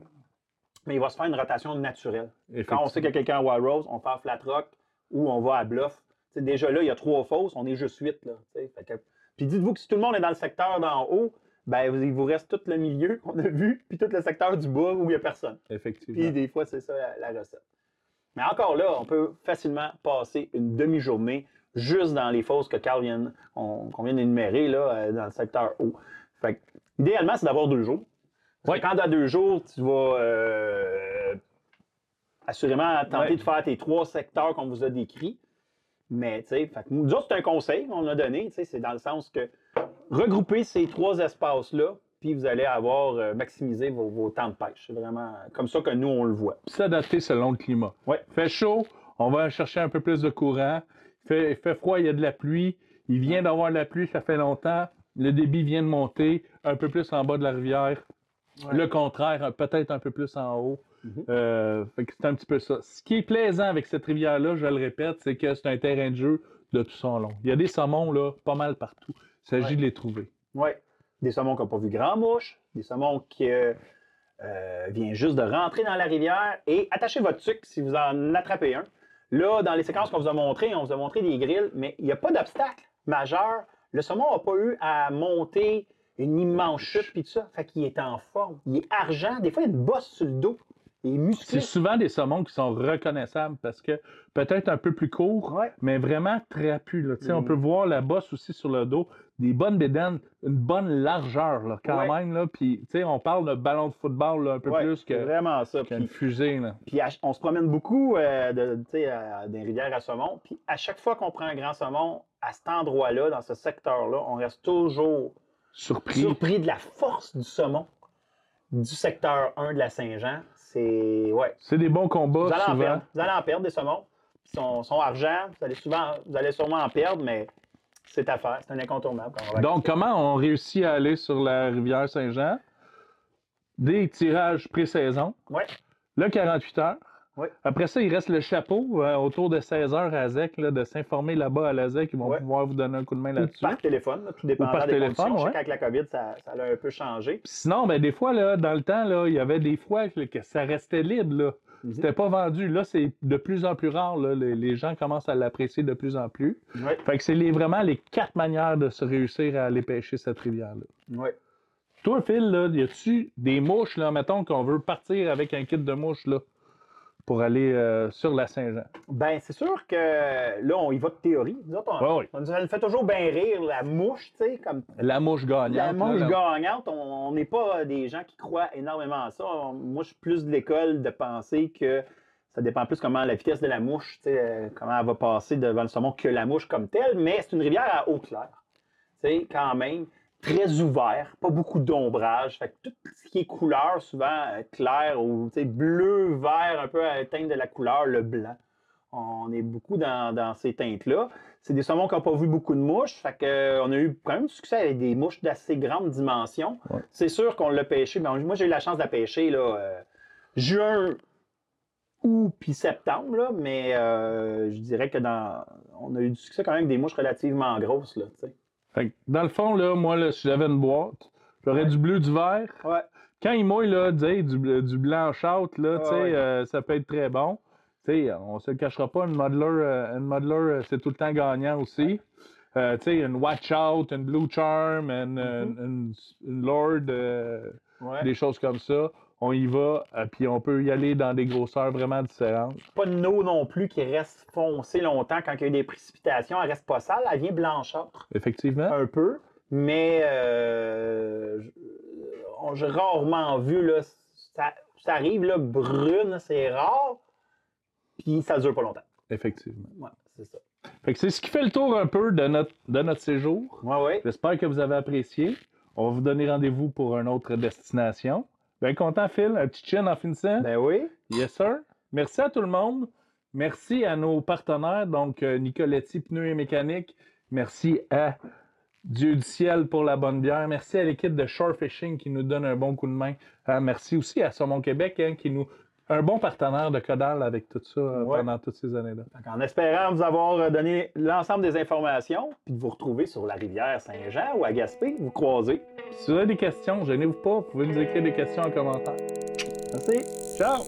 Speaker 2: Mais il va se faire une rotation naturelle. Quand on sait qu'il y a quelqu'un à Wild Rose, on fait à Flat Rock ou on va à Bluff. Tu sais, déjà là, il y a trois fosses, on est juste huit. Là, tu sais. Fait que- Puis dites-vous que si tout le monde est dans le secteur d'en haut, ben, vous- il vous reste tout le milieu qu'on a vu, puis tout le secteur du bas où il n'y a personne.
Speaker 1: Effectivement.
Speaker 2: Puis des fois, c'est ça la, la recette. Mais encore là, on peut facilement passer une demi-journée juste dans les fosses que Carl vient, on- qu'on vient d'énumérer là, euh, dans le secteur haut. Fait que, idéalement, c'est d'avoir deux jours. Quand tu as deux jours, tu vas euh, assurément tenter de faire tes trois secteurs qu'on vous a décrits. Mais, tu sais, nous autres, c'est un conseil qu'on a donné, tu sais, c'est dans le sens que regrouper ces trois espaces-là, puis vous allez avoir euh, maximisé vos, vos temps de pêche. C'est vraiment comme ça que nous, on le voit.
Speaker 1: S'adapter selon le climat.
Speaker 2: Ouais.
Speaker 1: Fait chaud, on va chercher un peu plus de courant. Fait, fait froid, il y a de la pluie. Il vient d'avoir de la pluie, ça fait longtemps. Le débit vient de monter un peu plus en bas de la rivière. Le contraire, peut-être un peu plus en haut.
Speaker 2: Mhm.
Speaker 1: Euh, fait que c'est un petit peu ça. Ce qui est plaisant avec cette rivière-là, je le répète, c'est que c'est un terrain de jeu de tout son long. Il y a des saumons là, pas mal partout. Il s'agit
Speaker 2: Ouais.
Speaker 1: de les trouver.
Speaker 2: Oui. Des saumons qui n'ont pas vu grand mouche, des saumons qui euh, euh, viennent juste de rentrer dans la rivière et attachez votre sucre si vous en attrapez un. Là, dans les séquences qu'on vous a montrées, on vous a montré des grilles, mais il n'y a pas d'obstacle majeur. Le saumon n'a pas eu à monter une immense chute puis tout ça. Fait qu'il est en forme. Il est argent. Des fois, il y a une bosse sur le dos.
Speaker 1: C'est souvent des saumons qui sont reconnaissables parce que peut-être un peu plus court,
Speaker 2: Ouais.
Speaker 1: mais vraiment trapus. Là. On
Speaker 2: Mhm.
Speaker 1: peut voir la bosse aussi sur le dos, des bonnes bédaines, une bonne largeur là, quand
Speaker 2: Ouais.
Speaker 1: même. Là. Puis, on parle de ballon de football là, un peu
Speaker 2: Ouais,
Speaker 1: plus
Speaker 2: c'est
Speaker 1: que-
Speaker 2: vraiment ça.
Speaker 1: qu'une fusée. Là.
Speaker 2: Puis on se promène beaucoup euh, de, à- des rivières à saumon. Puis à chaque fois qu'on prend un grand saumon, à cet endroit-là, dans ce secteur-là, on reste toujours
Speaker 1: Surpris.
Speaker 2: surpris de la force du saumon du secteur 1 de la Saint-Jean. C'est. Ouais.
Speaker 1: C'est des bons combats
Speaker 2: Vous allez, en
Speaker 1: souvent.
Speaker 2: perdre. vous allez en perdre des saumons. Sont argent. Vous allez, souvent, vous allez sûrement en perdre, mais c'est à faire. C'est un incontournable. quand on va-
Speaker 1: Donc, comment on réussit à aller sur la rivière Saint-Jean? Des tirages pré-saison,
Speaker 2: Ouais.
Speaker 1: le 48 heures. Après ça, il reste le chapeau euh, autour de 16 heures à ZEC, là, de s'informer là-bas à la ZEC. Ils vont pouvoir vous donner un coup de main là-dessus.
Speaker 2: par téléphone, là, tout dépendant
Speaker 1: par
Speaker 2: des
Speaker 1: téléphone,
Speaker 2: conditions. Je sais qu'avec la COVID, ça, ça a un peu changé.
Speaker 1: Puis Sinon, ben, des fois, là, dans le temps, là, il y avait des fois que, que ça restait libre. Là.
Speaker 2: Mhm.
Speaker 1: C'était pas vendu. Là, c'est de plus en plus rare. Là. Les, les gens commencent à l'apprécier de plus en plus. Fait que c'est les- vraiment les quatre manières de se réussir à aller pêcher cette rivière-là.
Speaker 2: Ouais.
Speaker 1: Toi, Phil, là, y a-tu des mouches, là, mettons qu'on veut partir avec un kit de mouches, là, pour aller euh, sur la Saint-Jean?
Speaker 2: Ben, c'est sûr que là, on y va de théorie. Nous autres, on, fait toujours bien rire la mouche, tu sais, comme
Speaker 1: La mouche gagnante.
Speaker 2: la mouche
Speaker 1: là,
Speaker 2: gagnante. On n'est pas des gens qui croient énormément à ça. On- moi, je suis plus de l'école de penser que ça dépend plus comment la vitesse de la mouche, tu sais, euh, comment elle va passer devant le saumon que la mouche comme telle. Mais c'est une rivière à eau claire. Tu sais, quand même, très ouvert, pas beaucoup d'ombrage. Fait que tout ce qui est couleur, souvent euh, clair ou bleu, vert, un peu à la teinte de la couleur, le blanc. On est beaucoup dans, dans ces teintes-là. C'est des saumons qui n'ont pas vu beaucoup de mouches. Fait que, euh, on a eu quand même du succès avec des mouches d'assez grande dimension.
Speaker 1: Ouais.
Speaker 2: C'est sûr qu'on l'a pêché. Ben, moi, j'ai eu la chance de la pêcher là, euh, juin, août puis septembre. Là, mais euh, je dirais que dans, on a eu du succès quand même avec des mouches relativement grosses. Là.
Speaker 1: Fait que, dans le fond, là, moi, là, si j'avais une boîte, j'aurais
Speaker 2: Ouais.
Speaker 1: du bleu, du vert.
Speaker 2: Ouais.
Speaker 1: Quand il mouille, là, du, du là, tu sais,
Speaker 2: Ouais, ouais.
Speaker 1: euh, ça peut être très bon. Tu sais, on se le cachera pas, une modeler, euh, une modeler, euh, c'est tout le temps gagnant aussi. Euh, une Watch Out, une Blue Charm, une,
Speaker 2: Mhm.
Speaker 1: une, une Lord, euh, des choses comme ça. On y va, euh, puis on peut y aller dans des grosseurs vraiment différentes.
Speaker 2: Pas de eau non plus qui reste foncée longtemps quand il y a eu des précipitations. Elle reste pas sale, elle vient blanchâtre.
Speaker 1: Effectivement.
Speaker 2: un peu, mais euh, j'ai rarement vu, là, ça, ça arrive, là, brune, c'est rare, puis ça dure pas longtemps.
Speaker 1: Effectivement.
Speaker 2: Ouais, c'est ça.
Speaker 1: Fait que c'est ce qui fait le tour un peu de notre, de notre séjour.
Speaker 2: Ouais, ouais.
Speaker 1: J'espère que vous avez apprécié. On va vous donner rendez-vous pour une autre destination. Bien content, Phil. Un petit chin en finissant.
Speaker 2: Ben oui.
Speaker 1: Yes, sir. Merci à tout le monde. Merci à nos partenaires, donc euh, Nicoletti Pneus et Mécanique. Merci à Dieu du ciel pour la bonne bière. Merci à l'équipe de Shore Fishing qui nous donne un bon coup de main. Ah, merci aussi à Saumon Québec hein, qui nous. Un bon partenaire de Codal avec tout ça euh,
Speaker 2: Ouais.
Speaker 1: pendant toutes ces années-là.
Speaker 2: En espérant vous avoir euh, donné l'ensemble des informations, puis de vous retrouver sur la rivière Saint-Jean ou à Gaspé, vous croisez.
Speaker 1: Si vous avez des questions, gênez-vous pas, vous pouvez nous écrire des questions en commentaire.
Speaker 2: Merci.
Speaker 1: Ciao!